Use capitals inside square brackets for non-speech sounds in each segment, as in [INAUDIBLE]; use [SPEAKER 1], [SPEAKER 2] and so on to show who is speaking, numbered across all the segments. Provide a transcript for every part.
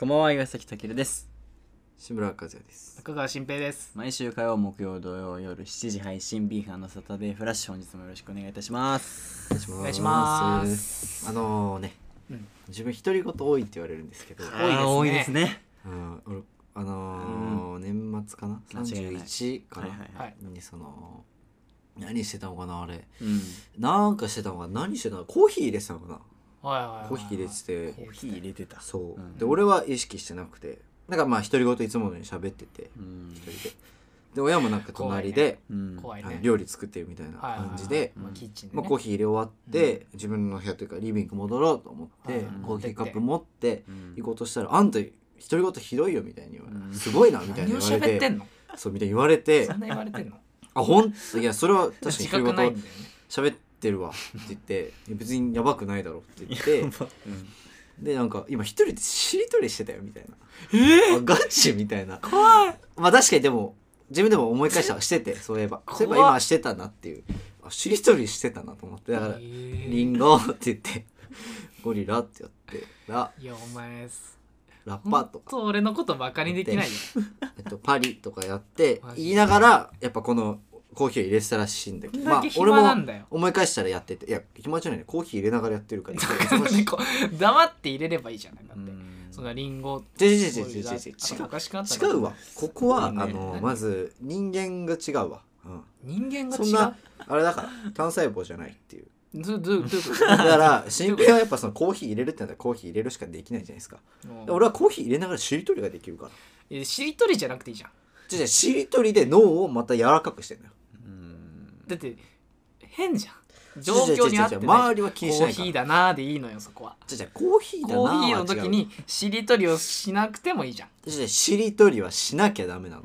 [SPEAKER 1] こんばんは岩崎健です。
[SPEAKER 2] 志村和也です。
[SPEAKER 3] 中川新平です。
[SPEAKER 1] 毎週火曜木曜土曜夜7時配信 B 班のサタデーフラッシュ本日もよろしくお願いいたします。
[SPEAKER 2] お
[SPEAKER 3] 願いします。
[SPEAKER 2] あのね、
[SPEAKER 3] うん
[SPEAKER 2] 自分独り言多いって言われるんですけど、
[SPEAKER 3] 多いですね。
[SPEAKER 1] 多いですね。
[SPEAKER 2] うん、俺あのー年末かな？
[SPEAKER 1] 間違いない。
[SPEAKER 2] 31かな、
[SPEAKER 1] はいはい
[SPEAKER 3] はい。
[SPEAKER 2] にその何してたのかなあれ。
[SPEAKER 1] うん。
[SPEAKER 2] なんかしてたのかな？何してたのコーヒー入れてたのかな？コーヒー入れてて。
[SPEAKER 1] コーヒー入れてた。
[SPEAKER 2] そう、
[SPEAKER 1] うん。
[SPEAKER 2] で俺は意識してなくて。なんかまあ独り言いつものように喋ってて。
[SPEAKER 1] うん。
[SPEAKER 2] 一人で。で親もなんか隣で、料理作ってるみたいな感じで、
[SPEAKER 3] まあ
[SPEAKER 2] コーヒー入れ終わって、自分の部屋というかリビング戻ろうと思って、
[SPEAKER 3] はい
[SPEAKER 2] コーヒーカップ持って
[SPEAKER 1] うん。
[SPEAKER 2] 行こうとしたら「あんた独り言ひどいよ」みたいに言われて、
[SPEAKER 1] うん。
[SPEAKER 2] すごいな」みたいに言われて。そうみたいに言われて。
[SPEAKER 3] そんな言われてんの「
[SPEAKER 2] あほんいやそれは確かに
[SPEAKER 3] 自
[SPEAKER 2] 独り言
[SPEAKER 3] よね。
[SPEAKER 2] 喋ってるわ」って言っていや「別にやばくないだろ」って言って
[SPEAKER 1] うん。
[SPEAKER 2] でなんか今一人でしりとりしてたよみたいな。えあガチみたいな。怖い。まあ確かにでも自分でも思い返したらしててそういえば。そういえば今してたなっていう。あしりとりしてたなと思って。だから「
[SPEAKER 3] へー。
[SPEAKER 2] リンゴ」って言って「ゴリラ」ってやってラ。
[SPEAKER 3] いやお前
[SPEAKER 2] ラッパーとか、
[SPEAKER 3] と俺のことバカにできないよ。
[SPEAKER 2] えっと、パリとかやって
[SPEAKER 3] マジ
[SPEAKER 2] 言いながらやっぱこのコーヒーを入れてたらしいんだけど。
[SPEAKER 3] どんだけ
[SPEAKER 2] 俺も思い返したらやってて。いや暇じゃないね。コーヒー入れながらやってるから。[LAUGHS]
[SPEAKER 3] 黙って入れればいいじゃないだって
[SPEAKER 1] うん。
[SPEAKER 3] そんなリンゴ。
[SPEAKER 2] 違う違う違う違う。違う違うわ。ここは、
[SPEAKER 1] ね
[SPEAKER 2] あの
[SPEAKER 3] 何？
[SPEAKER 2] まず人間が違うわ、うん、
[SPEAKER 3] 人間が違
[SPEAKER 2] そんな
[SPEAKER 3] う
[SPEAKER 2] あれだから単細胞じゃないっていう。
[SPEAKER 3] どどどういうこと？
[SPEAKER 2] だから新平はやっぱそのコーヒー入れるってなったらコーヒー入れるしかできないじゃないですか。俺はコーヒー入れながらしりとりができるから。
[SPEAKER 3] えしりとりじゃなくていいじゃん。
[SPEAKER 2] じゃあじゃあしりとりで脳をまた柔らかくしてんのよ。
[SPEAKER 1] うん
[SPEAKER 3] だって変じゃん。状況に合ってない。
[SPEAKER 2] 周りは気にし
[SPEAKER 3] コー
[SPEAKER 2] ないから。
[SPEAKER 3] ヒーだなーでいいのよそこは。
[SPEAKER 2] じゃあじゃあコーヒーだな
[SPEAKER 3] コーヒーの時にしりとりをしなくてもいいじゃん。
[SPEAKER 2] じゃあじゃあしりとりはしなきゃダメなの。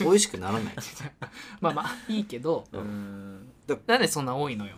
[SPEAKER 2] 美味しくならない。[LAUGHS]
[SPEAKER 3] まあまあいいけど。
[SPEAKER 1] うん。
[SPEAKER 3] なんでそんな多いのよ。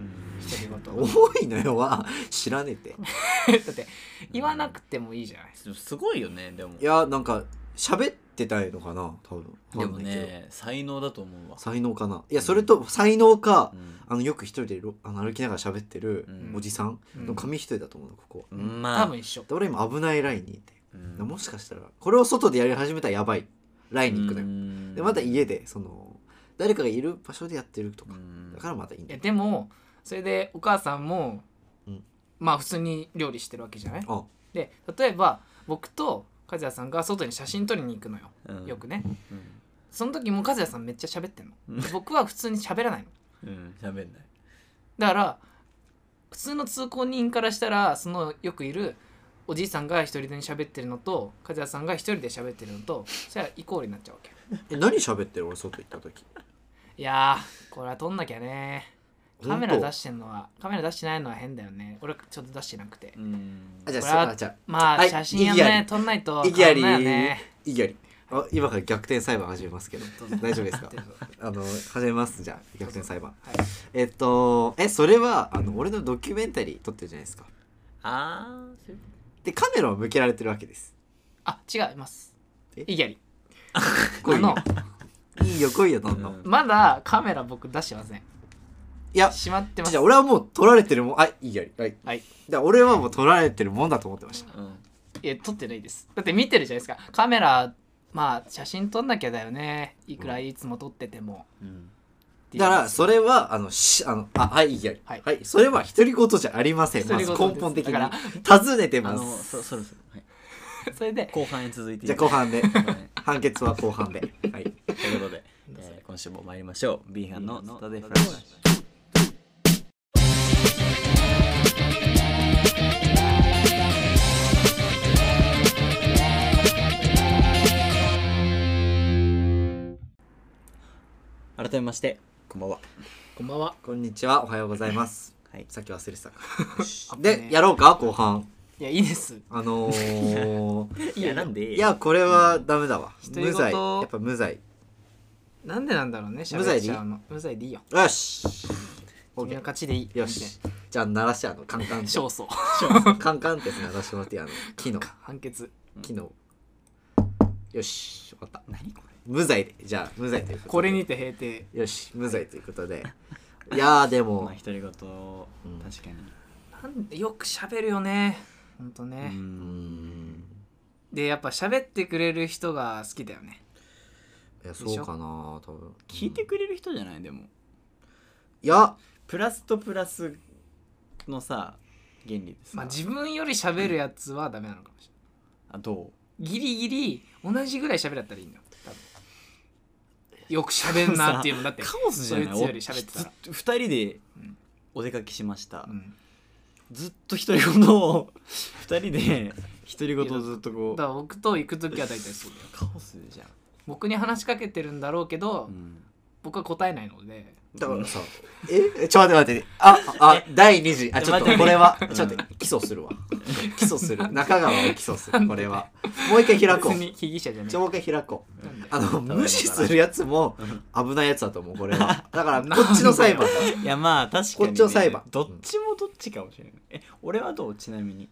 [SPEAKER 1] うん
[SPEAKER 3] 独り言
[SPEAKER 2] 多いのよは知らねえって。[LAUGHS]
[SPEAKER 3] だって言わなくてもいいじゃない。
[SPEAKER 1] すごいよねでも。
[SPEAKER 2] いやなんか喋ってたいのかな多分。
[SPEAKER 1] でもね才能だと思うわ。
[SPEAKER 2] 才能かな。いやそれと才能か
[SPEAKER 1] うん。
[SPEAKER 2] あのよく一人でろあの歩きながら喋ってる
[SPEAKER 1] うん。
[SPEAKER 2] おじさんの紙一重だと思うのここ。
[SPEAKER 1] うん。まあ
[SPEAKER 3] 多分一緒。
[SPEAKER 2] で俺今危ないラインにいて。
[SPEAKER 1] うん。
[SPEAKER 2] もしかしたらこれを外でやり始めたらやばいラインに行くのよ。
[SPEAKER 1] うん。
[SPEAKER 2] でまた家でその誰かがいる場所でやってるとか。
[SPEAKER 1] うん。
[SPEAKER 2] だからまたいいん
[SPEAKER 3] いや
[SPEAKER 2] だよ
[SPEAKER 3] でもそれでお母さんも、
[SPEAKER 2] うん。
[SPEAKER 3] まあ普通に料理してるわけじゃない？
[SPEAKER 2] あ。
[SPEAKER 3] で例えば僕と和也さんが外に写真撮りに行くのよ。
[SPEAKER 1] うん。
[SPEAKER 3] よくね。
[SPEAKER 1] うん。
[SPEAKER 3] その時も和也さんめっちゃ喋ってん
[SPEAKER 1] うん。
[SPEAKER 3] ので僕は普通に喋らないの。[LAUGHS]
[SPEAKER 1] うん喋んない。
[SPEAKER 3] だから普通の通行人からしたらそのよくいるおじいさんが一人で喋ってるのと和也さんが一人で喋ってるのとそれはイコールになっちゃうわけ。
[SPEAKER 2] え何喋ってる？俺外行った時。
[SPEAKER 3] いやーこれは撮んなきゃねカメラ出してんのはカメラ出してないのは変だよね。俺ちょっと出してなくて。
[SPEAKER 1] うん。
[SPEAKER 2] あじゃあじゃ
[SPEAKER 3] まあ、
[SPEAKER 2] はい
[SPEAKER 3] 写真や
[SPEAKER 2] 意義あり。
[SPEAKER 3] ね撮んないと
[SPEAKER 2] あ意義あり。
[SPEAKER 3] いよね。
[SPEAKER 2] 意義あり。あ今から逆転裁判始めますけど。大丈夫ですか？あの始めます。じゃあ逆転裁判。
[SPEAKER 3] はい。
[SPEAKER 2] えっとえそれはあの俺のドキュメンタリー撮ってるじゃないですか。
[SPEAKER 1] ああ
[SPEAKER 2] でカメラを向けられてるわけです。
[SPEAKER 3] あ違います。
[SPEAKER 2] え？
[SPEAKER 3] 意義あり。[LAUGHS]
[SPEAKER 2] 来いよ。
[SPEAKER 3] あの。
[SPEAKER 2] いいよ来いよどんどん、
[SPEAKER 1] うん。
[SPEAKER 3] まだカメラ僕出してません
[SPEAKER 2] いや
[SPEAKER 3] 閉まってます。
[SPEAKER 2] じゃあ俺はもう撮られてるもん。あいいやり。はい。
[SPEAKER 3] はい。
[SPEAKER 2] だから俺はもう撮られてるもんだと思ってました。
[SPEAKER 1] うん
[SPEAKER 3] いや撮ってないです。だって見てるじゃないですか。カメラまあ写真撮んなきゃだよね。いくらいつも撮ってても、
[SPEAKER 1] うん。
[SPEAKER 2] だからそれはあのしあのあはいいいやり。
[SPEAKER 3] はい。
[SPEAKER 2] それは独り言じゃありません。まず
[SPEAKER 3] 独り言です。
[SPEAKER 2] 根本的に。
[SPEAKER 3] だか
[SPEAKER 2] 尋ねてま
[SPEAKER 1] あの
[SPEAKER 2] す
[SPEAKER 1] そそろそろ。はい。[LAUGHS]
[SPEAKER 3] それで
[SPEAKER 1] 後半へ続いてい
[SPEAKER 2] じゃあ後半で。[LAUGHS]
[SPEAKER 1] はい。
[SPEAKER 2] 判決は後半で。はい。
[SPEAKER 1] ということで、えー今週も参りましょう。B 班のスタデーフラッシュ改めましてこんばんは。
[SPEAKER 3] こんばんは。
[SPEAKER 2] こんにちは。おはようございます。
[SPEAKER 1] はい。
[SPEAKER 2] さっき忘れてた。でやろうか？後半。
[SPEAKER 3] いやいいです。
[SPEAKER 2] あのー [LAUGHS]
[SPEAKER 1] いやなんで？
[SPEAKER 2] いやこれはダメだわ。
[SPEAKER 3] 独り言
[SPEAKER 2] 無罪。やっぱ無罪。
[SPEAKER 3] なんでなんだろうね
[SPEAKER 2] 無罪でいい？
[SPEAKER 3] 喋っちゃうの。無罪でいいよ。
[SPEAKER 2] よし。
[SPEAKER 3] 君の勝ちでいい。
[SPEAKER 2] よし。じゃあ鳴らしてあの。カンカンって。
[SPEAKER 3] 勝訴。[LAUGHS]
[SPEAKER 2] カンカンってやつ鳴らしてもらっていい？あの木の
[SPEAKER 3] 判決。
[SPEAKER 2] 木のよし。分かった。
[SPEAKER 1] 何こ
[SPEAKER 2] 無罪でじゃあ無罪ということで。
[SPEAKER 3] これにて閉廷。
[SPEAKER 2] よし無罪ということで。[LAUGHS] いやーでも。
[SPEAKER 1] あ独り言、
[SPEAKER 2] ん
[SPEAKER 1] 確かに。
[SPEAKER 3] なん。でよく喋るよね。ほんと
[SPEAKER 1] う
[SPEAKER 3] ね、
[SPEAKER 2] うん。ん
[SPEAKER 3] でやっぱ喋ってくれる人が好きだよね。
[SPEAKER 2] いやそうかな多分。
[SPEAKER 1] 聞いてくれる人じゃない？でも。
[SPEAKER 2] いや。
[SPEAKER 1] プラスとプラスのさ原理です
[SPEAKER 3] まあ自分より喋るやつはダメなのかもしれ
[SPEAKER 1] あど
[SPEAKER 3] ないギリギリ同じぐらい喋らったらいいんだよよく喋んなっていうの。[LAUGHS] だって
[SPEAKER 1] うカオスじゃない？
[SPEAKER 3] そいつより喋ってた
[SPEAKER 1] 人で
[SPEAKER 3] うん。
[SPEAKER 1] お出かけしました、
[SPEAKER 3] うん。
[SPEAKER 1] ずっと独り言を二人で独り言をずっとこう。
[SPEAKER 3] だから僕と行く時は大体そうだよ。
[SPEAKER 1] カオスじゃん、
[SPEAKER 3] 僕に話しかけてるんだろうけど、
[SPEAKER 1] うん。
[SPEAKER 3] 僕は答えないので
[SPEAKER 2] だからさえ？[LAUGHS] ちょっと待って待って。ああ第2次。あちょっとこれはちょっと待って起訴するわ。[LAUGHS] 起訴する。中川を起訴するこれは。もう一回開こう。[LAUGHS]
[SPEAKER 3] 別に被疑者じゃない
[SPEAKER 2] ちょもう一回開こう。あの無視するやつも危ないやつだと思うこれは。だからこっちの裁判だ。
[SPEAKER 1] いやまあ確かに、ね、
[SPEAKER 2] こっちの裁判。
[SPEAKER 1] どっちもどっちかもしれない。え俺はどう？ちなみに。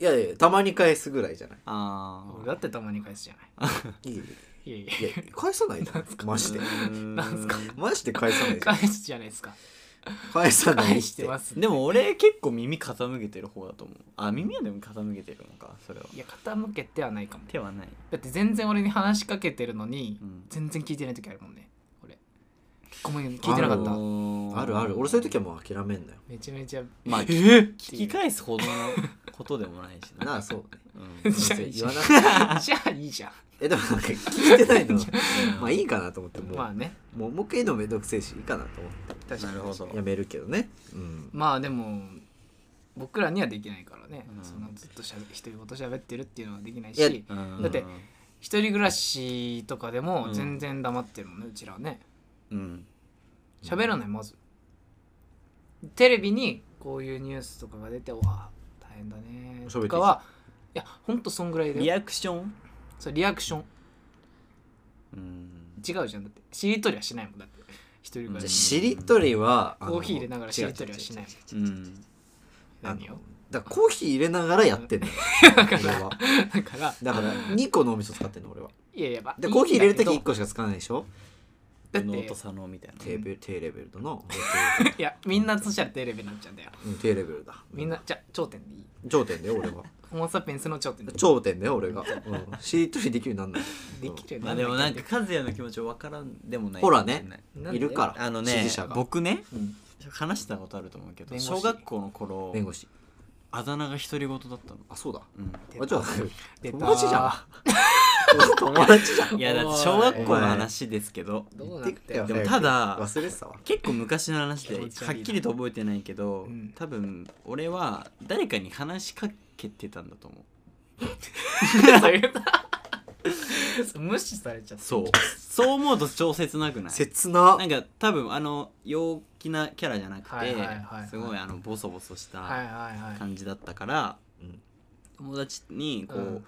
[SPEAKER 2] いやいやたまに返すぐらいじゃない？
[SPEAKER 1] あ
[SPEAKER 3] 俺だってたまに返すじゃない。
[SPEAKER 2] いいい
[SPEAKER 3] いやいや。
[SPEAKER 2] いや返さないなマジで。
[SPEAKER 3] なんすか？
[SPEAKER 2] マジで返さないじゃん。
[SPEAKER 3] 返すじゃないですか。
[SPEAKER 2] 返さない
[SPEAKER 3] してます。
[SPEAKER 1] でも俺結構耳傾けてる方だと思う。あ耳はでも傾けてるのかそれは。い
[SPEAKER 3] や傾けてはないかも。
[SPEAKER 1] 手はない、
[SPEAKER 3] だって全然俺に話しかけてるのに、
[SPEAKER 1] うん。
[SPEAKER 3] 全然聞いてない時あるもんね。俺。ごめん聞いてなかった。
[SPEAKER 2] ある。ある俺そういう時はもう諦めんだよ。
[SPEAKER 3] めちゃめちゃ。
[SPEAKER 1] まあ [LAUGHS]
[SPEAKER 3] えー
[SPEAKER 1] 聞き返すほどのことでもないしな、
[SPEAKER 2] な [LAUGHS] あそうね。
[SPEAKER 1] うん。
[SPEAKER 3] じゃあ
[SPEAKER 2] 別に言わなくて。
[SPEAKER 3] じゃあいいじゃん [LAUGHS]
[SPEAKER 2] えでもなんか聞いてないの。[LAUGHS] まあいいかなと思って。もう,、
[SPEAKER 3] まあね。
[SPEAKER 2] もうもう一回のめんどくせえしいいかなと思っ
[SPEAKER 3] 確かに
[SPEAKER 1] なるほど。
[SPEAKER 2] てやめるけどね。うん。
[SPEAKER 3] まあでも僕らにはできないからね、
[SPEAKER 1] うん。
[SPEAKER 3] そのずっとしゃべ独り言喋ってるっていうのはできないし。
[SPEAKER 1] うん
[SPEAKER 3] だって一人暮らしとかでも
[SPEAKER 1] うん。
[SPEAKER 3] 全然黙ってるもんねうちらはね。
[SPEAKER 1] うん。
[SPEAKER 3] 喋らないまず。テレビにこういうニュースとかが出てわあ大変だねとかはいやほんとそんぐらいで
[SPEAKER 1] リアクション
[SPEAKER 3] それリアクション。
[SPEAKER 1] うん。
[SPEAKER 3] 違うじゃん。だってしりとりはしないもんだって。一人暮ら
[SPEAKER 2] じゃあ
[SPEAKER 3] し
[SPEAKER 2] しりとりは
[SPEAKER 3] コーヒー入れながらしりとりはしない
[SPEAKER 2] 違う
[SPEAKER 1] ん。
[SPEAKER 3] 何よ
[SPEAKER 2] だからコーヒー入れながらやってんのよ。
[SPEAKER 3] だから
[SPEAKER 2] 俺は。
[SPEAKER 3] だから
[SPEAKER 2] だから2個脳みそ使ってんの俺は。い
[SPEAKER 3] やいやまあ
[SPEAKER 2] でコーヒー入れる時1
[SPEAKER 3] いいんだ
[SPEAKER 2] 個しか使わないでしょ？
[SPEAKER 3] だって
[SPEAKER 1] ノート佐野みたいな
[SPEAKER 2] 低ベ低レベルだな [LAUGHS]
[SPEAKER 3] いやみんなそしたら低レベルになっちゃう。んだよ
[SPEAKER 2] うん。低レベルだ。
[SPEAKER 3] みんなじゃあ頂点でいい？
[SPEAKER 2] 頂点だよ俺は。
[SPEAKER 3] ホモ・サピエンスの頂点で
[SPEAKER 2] 頂点だよ俺が、うん、しりとりできるようになんない。[LAUGHS]
[SPEAKER 3] できるよ
[SPEAKER 1] まあでもなんか和也の気持ち分からんでもない
[SPEAKER 2] ほらね
[SPEAKER 1] い
[SPEAKER 2] るから
[SPEAKER 1] あのね
[SPEAKER 2] 支持者が、
[SPEAKER 1] 僕ね
[SPEAKER 2] うん。
[SPEAKER 1] 話したことあると思うけど
[SPEAKER 3] 弁護士。
[SPEAKER 1] 小学校の頃
[SPEAKER 2] 弁護士。
[SPEAKER 1] あだ名が独り言だったの、
[SPEAKER 2] あそうだ。
[SPEAKER 1] うん、
[SPEAKER 3] 出た
[SPEAKER 2] あじゃあ
[SPEAKER 3] 出た。
[SPEAKER 2] 友達じゃん [LAUGHS] 友達じゃん。
[SPEAKER 1] いやだって小学校の話ですけど。
[SPEAKER 3] どうなってよ
[SPEAKER 1] でもただ
[SPEAKER 2] 忘れてたわ。
[SPEAKER 1] 結構昔の話ではっきりと覚えてないけど、
[SPEAKER 3] うん。
[SPEAKER 1] 多分俺は誰かに話しかけてたんだと思う。
[SPEAKER 3] 無視されちゃった
[SPEAKER 1] そう。そう思うと超切なくない？
[SPEAKER 2] 切な。
[SPEAKER 1] なんか多分あの陽気なキャラじゃなくて、
[SPEAKER 3] はいはいはいはい。
[SPEAKER 1] すごいあのボソボソした
[SPEAKER 3] はいはいはい。
[SPEAKER 1] 感じだったから、
[SPEAKER 2] うん。
[SPEAKER 1] 友達にこう、
[SPEAKER 3] うん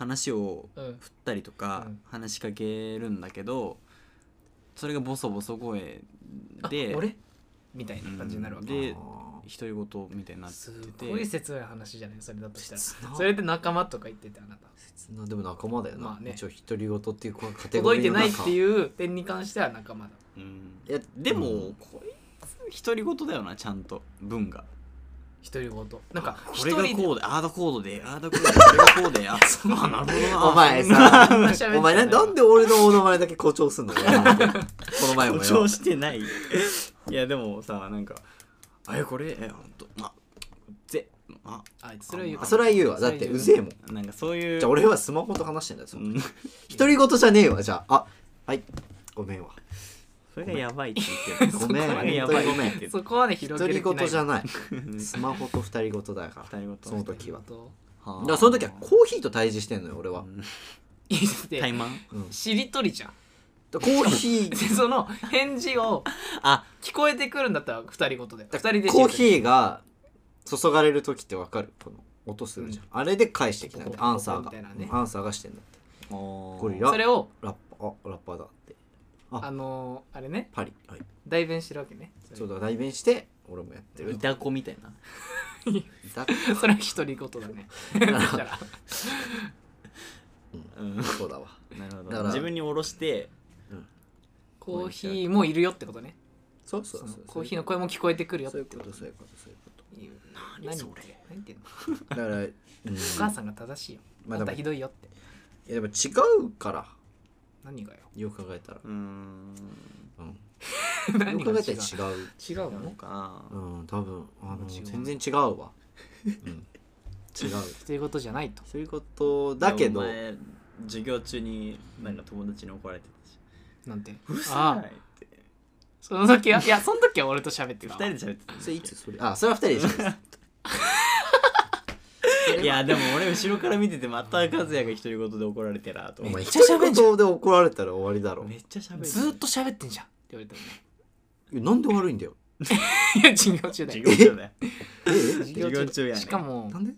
[SPEAKER 1] 話を
[SPEAKER 3] うん。
[SPEAKER 1] 振ったりとか、
[SPEAKER 3] うん。
[SPEAKER 1] 話しかけるんだけどそれがボソボソ声で
[SPEAKER 3] あ俺？みたいな感じになるわけ、
[SPEAKER 1] で
[SPEAKER 2] あ
[SPEAKER 1] 独り言みたいになって
[SPEAKER 3] す
[SPEAKER 1] て
[SPEAKER 3] ごい切ない話じゃないそれだとしたら。
[SPEAKER 2] 切な。
[SPEAKER 3] それで仲間とか言っててあなた。
[SPEAKER 2] 切な。でも仲間だよな、
[SPEAKER 3] まあね。
[SPEAKER 2] 一応独り言っていうカテゴ
[SPEAKER 3] 届いて
[SPEAKER 2] リーの中。
[SPEAKER 3] ないっていう点に関しては仲間だ。
[SPEAKER 1] うん。
[SPEAKER 2] いや
[SPEAKER 1] でも、
[SPEAKER 2] うん。
[SPEAKER 1] こいつ独り言だよなちゃんと。文が
[SPEAKER 3] 独り言。なんか
[SPEAKER 1] これが
[SPEAKER 3] 一人で。
[SPEAKER 1] こうでああだこうでああだこうで [LAUGHS] これがこうでああなるほどな
[SPEAKER 2] お前
[SPEAKER 3] そんな
[SPEAKER 2] さ [LAUGHS] お前ななんで俺のモノマネだけ誇張すんの？この前もよ
[SPEAKER 1] 誇張してない。いやでもさなんか「あれこれ？えほんと？まぜあ
[SPEAKER 3] あそれは言う。
[SPEAKER 2] あそれは言うわ。だってうぜえもん。
[SPEAKER 1] なんかそういう。
[SPEAKER 2] じゃあ俺はスマホと話してんだよ独り言じゃねえわじゃあ。あはい。ごめんわ
[SPEAKER 1] それがやばいって言ってる。[LAUGHS]
[SPEAKER 2] ごめん。
[SPEAKER 1] それがやばいって言ってる。
[SPEAKER 3] そこまで広
[SPEAKER 2] 独り
[SPEAKER 3] げる気ない
[SPEAKER 2] 言じゃない。スマホと二人言だから。
[SPEAKER 1] 二人言
[SPEAKER 2] その時は。
[SPEAKER 3] と
[SPEAKER 1] はあ
[SPEAKER 2] だからその時はコーヒーと対峙してんのよ俺は、
[SPEAKER 1] うん。
[SPEAKER 3] いいって
[SPEAKER 1] 怠慢？
[SPEAKER 2] うん。
[SPEAKER 3] しりとりじゃん。
[SPEAKER 2] コーヒ [LAUGHS]
[SPEAKER 3] で
[SPEAKER 2] ー
[SPEAKER 3] その返事を
[SPEAKER 1] あ。
[SPEAKER 3] 聞こえてくるんだったら二人ごとで。二人で
[SPEAKER 2] コーヒ
[SPEAKER 3] ー
[SPEAKER 2] ーが注がれる時ってわかる？この音するじゃん、あれで返してきたんだってアンサーが、
[SPEAKER 3] みたいなね。
[SPEAKER 2] アンサーがしてんだって
[SPEAKER 1] ゴ
[SPEAKER 2] ゴリラ
[SPEAKER 3] それを
[SPEAKER 2] ラッパあラッパーだってあ。
[SPEAKER 3] あのーあれね。
[SPEAKER 2] パリ。はい。
[SPEAKER 3] 代弁してるわけね。
[SPEAKER 2] そうだ代弁して俺もやってる。
[SPEAKER 1] イタコみたいな。
[SPEAKER 2] だ
[SPEAKER 3] それは独り言だね。だから
[SPEAKER 1] うん。
[SPEAKER 2] そうだわ。
[SPEAKER 1] なるほ
[SPEAKER 2] だから
[SPEAKER 1] ど自分に下ろして
[SPEAKER 3] コーヒーもいるよってことね。
[SPEAKER 2] そうそうそう。
[SPEAKER 3] コーヒーの声も聞こえてくるよって。
[SPEAKER 2] そういうことそういうこと。そういうこ
[SPEAKER 3] いう
[SPEAKER 1] 何それ。
[SPEAKER 3] 何言ってんの？
[SPEAKER 2] とだから、うん、
[SPEAKER 3] お母さんが正しいよ。
[SPEAKER 2] まあでも
[SPEAKER 3] もっとひどいよって。
[SPEAKER 2] いやでも違うから
[SPEAKER 3] 何がよ？
[SPEAKER 2] よく考えたら。
[SPEAKER 1] うーん。
[SPEAKER 2] うん。[LAUGHS] よく考えたら違う。
[SPEAKER 3] 違う
[SPEAKER 1] なの
[SPEAKER 3] の
[SPEAKER 1] かな？
[SPEAKER 2] うん多分あの
[SPEAKER 3] 違う
[SPEAKER 2] 全然違うわ。うん。違う。[LAUGHS]
[SPEAKER 3] ということじゃないと。
[SPEAKER 2] そういうことだけど。
[SPEAKER 1] お前授業中になんか友達に怒られてたし。
[SPEAKER 3] なんて？
[SPEAKER 1] うるさいって。[LAUGHS]
[SPEAKER 3] その時はいやその時は俺と喋ってたわ。
[SPEAKER 1] 二人で喋って
[SPEAKER 2] それいつそれ？あそれは二人でしょ
[SPEAKER 1] たいや [LAUGHS] でも俺後ろから見ててまた和也が独り言で怒られてらと
[SPEAKER 3] めっちゃ喋んじゃん。
[SPEAKER 2] 言で怒られたら終わりだろ。
[SPEAKER 1] めっちゃ喋る
[SPEAKER 3] ずーっと喋ってんじゃん。って言われた
[SPEAKER 2] えなんで悪いんだよ。[LAUGHS]
[SPEAKER 3] いや授業中だよ。
[SPEAKER 1] 授業中だよ。
[SPEAKER 3] 授
[SPEAKER 1] 業中やね。
[SPEAKER 3] しかも
[SPEAKER 2] なんで？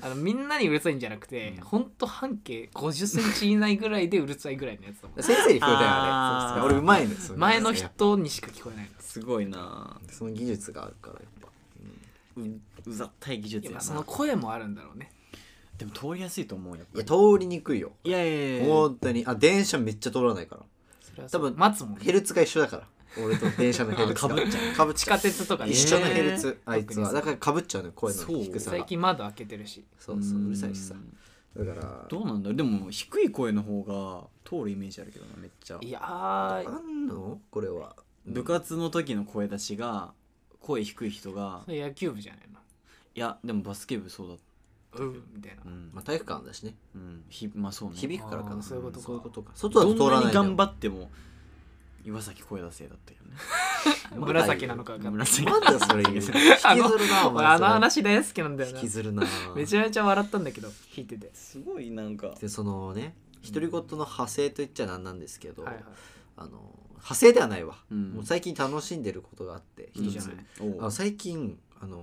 [SPEAKER 3] あのみんなにうるさいんじゃなくて、ほんと半径50センチ以内ぐらいでうるさいぐらいのやつだもん。[LAUGHS]
[SPEAKER 2] 先生に聞こえたよ
[SPEAKER 1] あー。
[SPEAKER 2] あれ俺うまいね
[SPEAKER 3] 前の人にしか聞こえないの。
[SPEAKER 1] すごいな
[SPEAKER 2] その技術があるから。やっぱ
[SPEAKER 1] ううざったい技術やな。
[SPEAKER 3] その声もあるんだろうね。
[SPEAKER 1] でも通りやすいと思うよ
[SPEAKER 2] いや通りにくいよ。
[SPEAKER 1] いやいやいや
[SPEAKER 2] 本当に。あ電車めっちゃ通らないから。
[SPEAKER 3] それは
[SPEAKER 2] 多分
[SPEAKER 3] 待つもんね。
[SPEAKER 2] ヘルツが一緒だから。俺と電車のヘルツが。
[SPEAKER 1] あ被っちゃう。
[SPEAKER 3] 地下
[SPEAKER 2] かぶっちゃう
[SPEAKER 3] 鉄とかね。
[SPEAKER 2] 一緒のヘルツ
[SPEAKER 3] えー
[SPEAKER 2] あいつは。だからかぶっちゃうのよ声の。低さが。
[SPEAKER 3] 最近窓開けてるし。
[SPEAKER 2] そうそううるさいしさ。だから。
[SPEAKER 1] どうなんだでも低い声の方が通るイメージあるけどなめっちゃ。
[SPEAKER 3] いや
[SPEAKER 2] あ
[SPEAKER 3] ー
[SPEAKER 2] んのこれは
[SPEAKER 1] 部活の時の声出しが声低い人が
[SPEAKER 3] それ野球部じゃない
[SPEAKER 1] いやでもバスケ部そうだった。
[SPEAKER 3] のうんみたいな。
[SPEAKER 1] うん。
[SPEAKER 2] まあ体育館だしね。
[SPEAKER 1] うん。ひまあそうね。
[SPEAKER 2] 響くからかな。
[SPEAKER 3] あーそういうことか。
[SPEAKER 2] そういうことか。外だと通
[SPEAKER 1] どんなに
[SPEAKER 2] らないんだよ
[SPEAKER 1] 頑張っても。岩崎声出せだったよね。[LAUGHS]
[SPEAKER 3] 紫なのか分かんない。
[SPEAKER 1] 紫。
[SPEAKER 2] なんだそれ言う引きずるなお前
[SPEAKER 3] 俺あの話大好きなんだよな。
[SPEAKER 2] 引きずるな。
[SPEAKER 3] めちゃめちゃ笑ったんだけど聞いてて。
[SPEAKER 1] すごいなんか。
[SPEAKER 2] でそのね独り言の派生と言っちゃなんなんですけど、
[SPEAKER 3] はいはい。
[SPEAKER 2] あの派生ではないわ、
[SPEAKER 1] うん。
[SPEAKER 2] もう最近楽しんでることがあって一つ。
[SPEAKER 3] いいじゃない
[SPEAKER 1] おう。
[SPEAKER 2] あの最近あの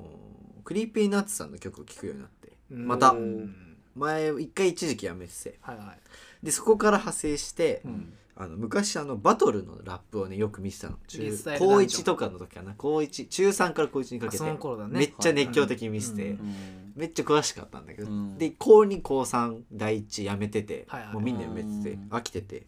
[SPEAKER 2] Creepy Nuts さんの曲を聴くようになって
[SPEAKER 3] うん。
[SPEAKER 2] また
[SPEAKER 3] うん
[SPEAKER 2] 前一回一時期やめてて。
[SPEAKER 3] はいはい。
[SPEAKER 2] でそこから派生して、
[SPEAKER 3] うん。
[SPEAKER 2] あの昔あのバトルのラップをねよく見てたの。中高
[SPEAKER 3] ダンジョン
[SPEAKER 2] 1とかの時かな。高1中3から高1にかけて。
[SPEAKER 3] その頃だね。
[SPEAKER 2] めっちゃ熱狂的に見てて、
[SPEAKER 3] はい。
[SPEAKER 1] うん。
[SPEAKER 2] めっちゃ詳しかったんだけど、
[SPEAKER 1] うん。
[SPEAKER 2] で高2高3第1やめてて、
[SPEAKER 3] はいはい。
[SPEAKER 2] もうみんなやめてて。
[SPEAKER 1] うん。
[SPEAKER 2] 飽きてて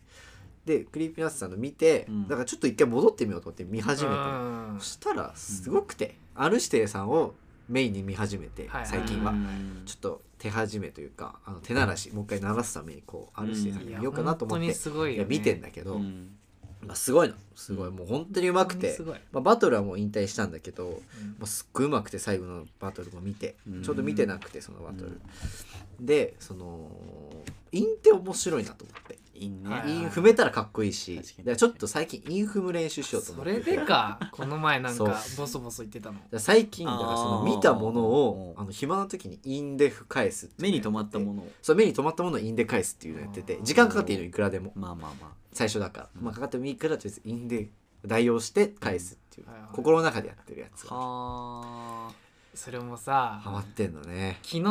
[SPEAKER 2] で Creepy Nuts さんの見て、
[SPEAKER 1] うん。
[SPEAKER 2] だからちょっと一回戻ってみようと思って見始めて、
[SPEAKER 3] うん
[SPEAKER 2] そしたらすごくて、 R-指定さんをメインに見始めて、最近は、
[SPEAKER 1] うん。
[SPEAKER 2] ちょっと手始めというかあの手慣らし、もう一回慣らすためにこう R-指定さん見ようかなと思って、
[SPEAKER 3] 本当にすごいよね。
[SPEAKER 2] 見てんだけど、
[SPEAKER 1] うん。
[SPEAKER 2] まあ、すごいのすごい。もう本当にうまくてまあ、バトルはもう引退したんだけど、
[SPEAKER 3] うん。
[SPEAKER 2] もうすっごいうまくて最後のバトルも見て、
[SPEAKER 1] うん。
[SPEAKER 2] ちょうど見てなくてそのバトル、でその韻って面白いなと思って、
[SPEAKER 1] いいね。
[SPEAKER 3] はい
[SPEAKER 2] 韻踏めたらかっこいいし。
[SPEAKER 1] 確かに。
[SPEAKER 2] でちょっと最近韻踏む練習しようと思って
[SPEAKER 3] それでかこの前なん
[SPEAKER 2] そう。
[SPEAKER 3] かボソボソ言ってたの。
[SPEAKER 2] で最近だからその見たものを
[SPEAKER 1] うん
[SPEAKER 2] あの暇な時に韻で返すっていうの
[SPEAKER 1] 目に留まったも
[SPEAKER 2] の
[SPEAKER 1] のを。
[SPEAKER 2] そう目に留まったものを韻で返すっていうのをやってて。時間かかっていいのいくらでも。
[SPEAKER 1] まあまあまあ。
[SPEAKER 2] 最初だから、まあ、かかってもいいからとりあえず韻で代用して返すっていう、
[SPEAKER 3] はいはい。
[SPEAKER 2] 心の中でやってるやつが
[SPEAKER 1] は
[SPEAKER 3] それもさ
[SPEAKER 2] ハマってんのね。
[SPEAKER 3] 昨日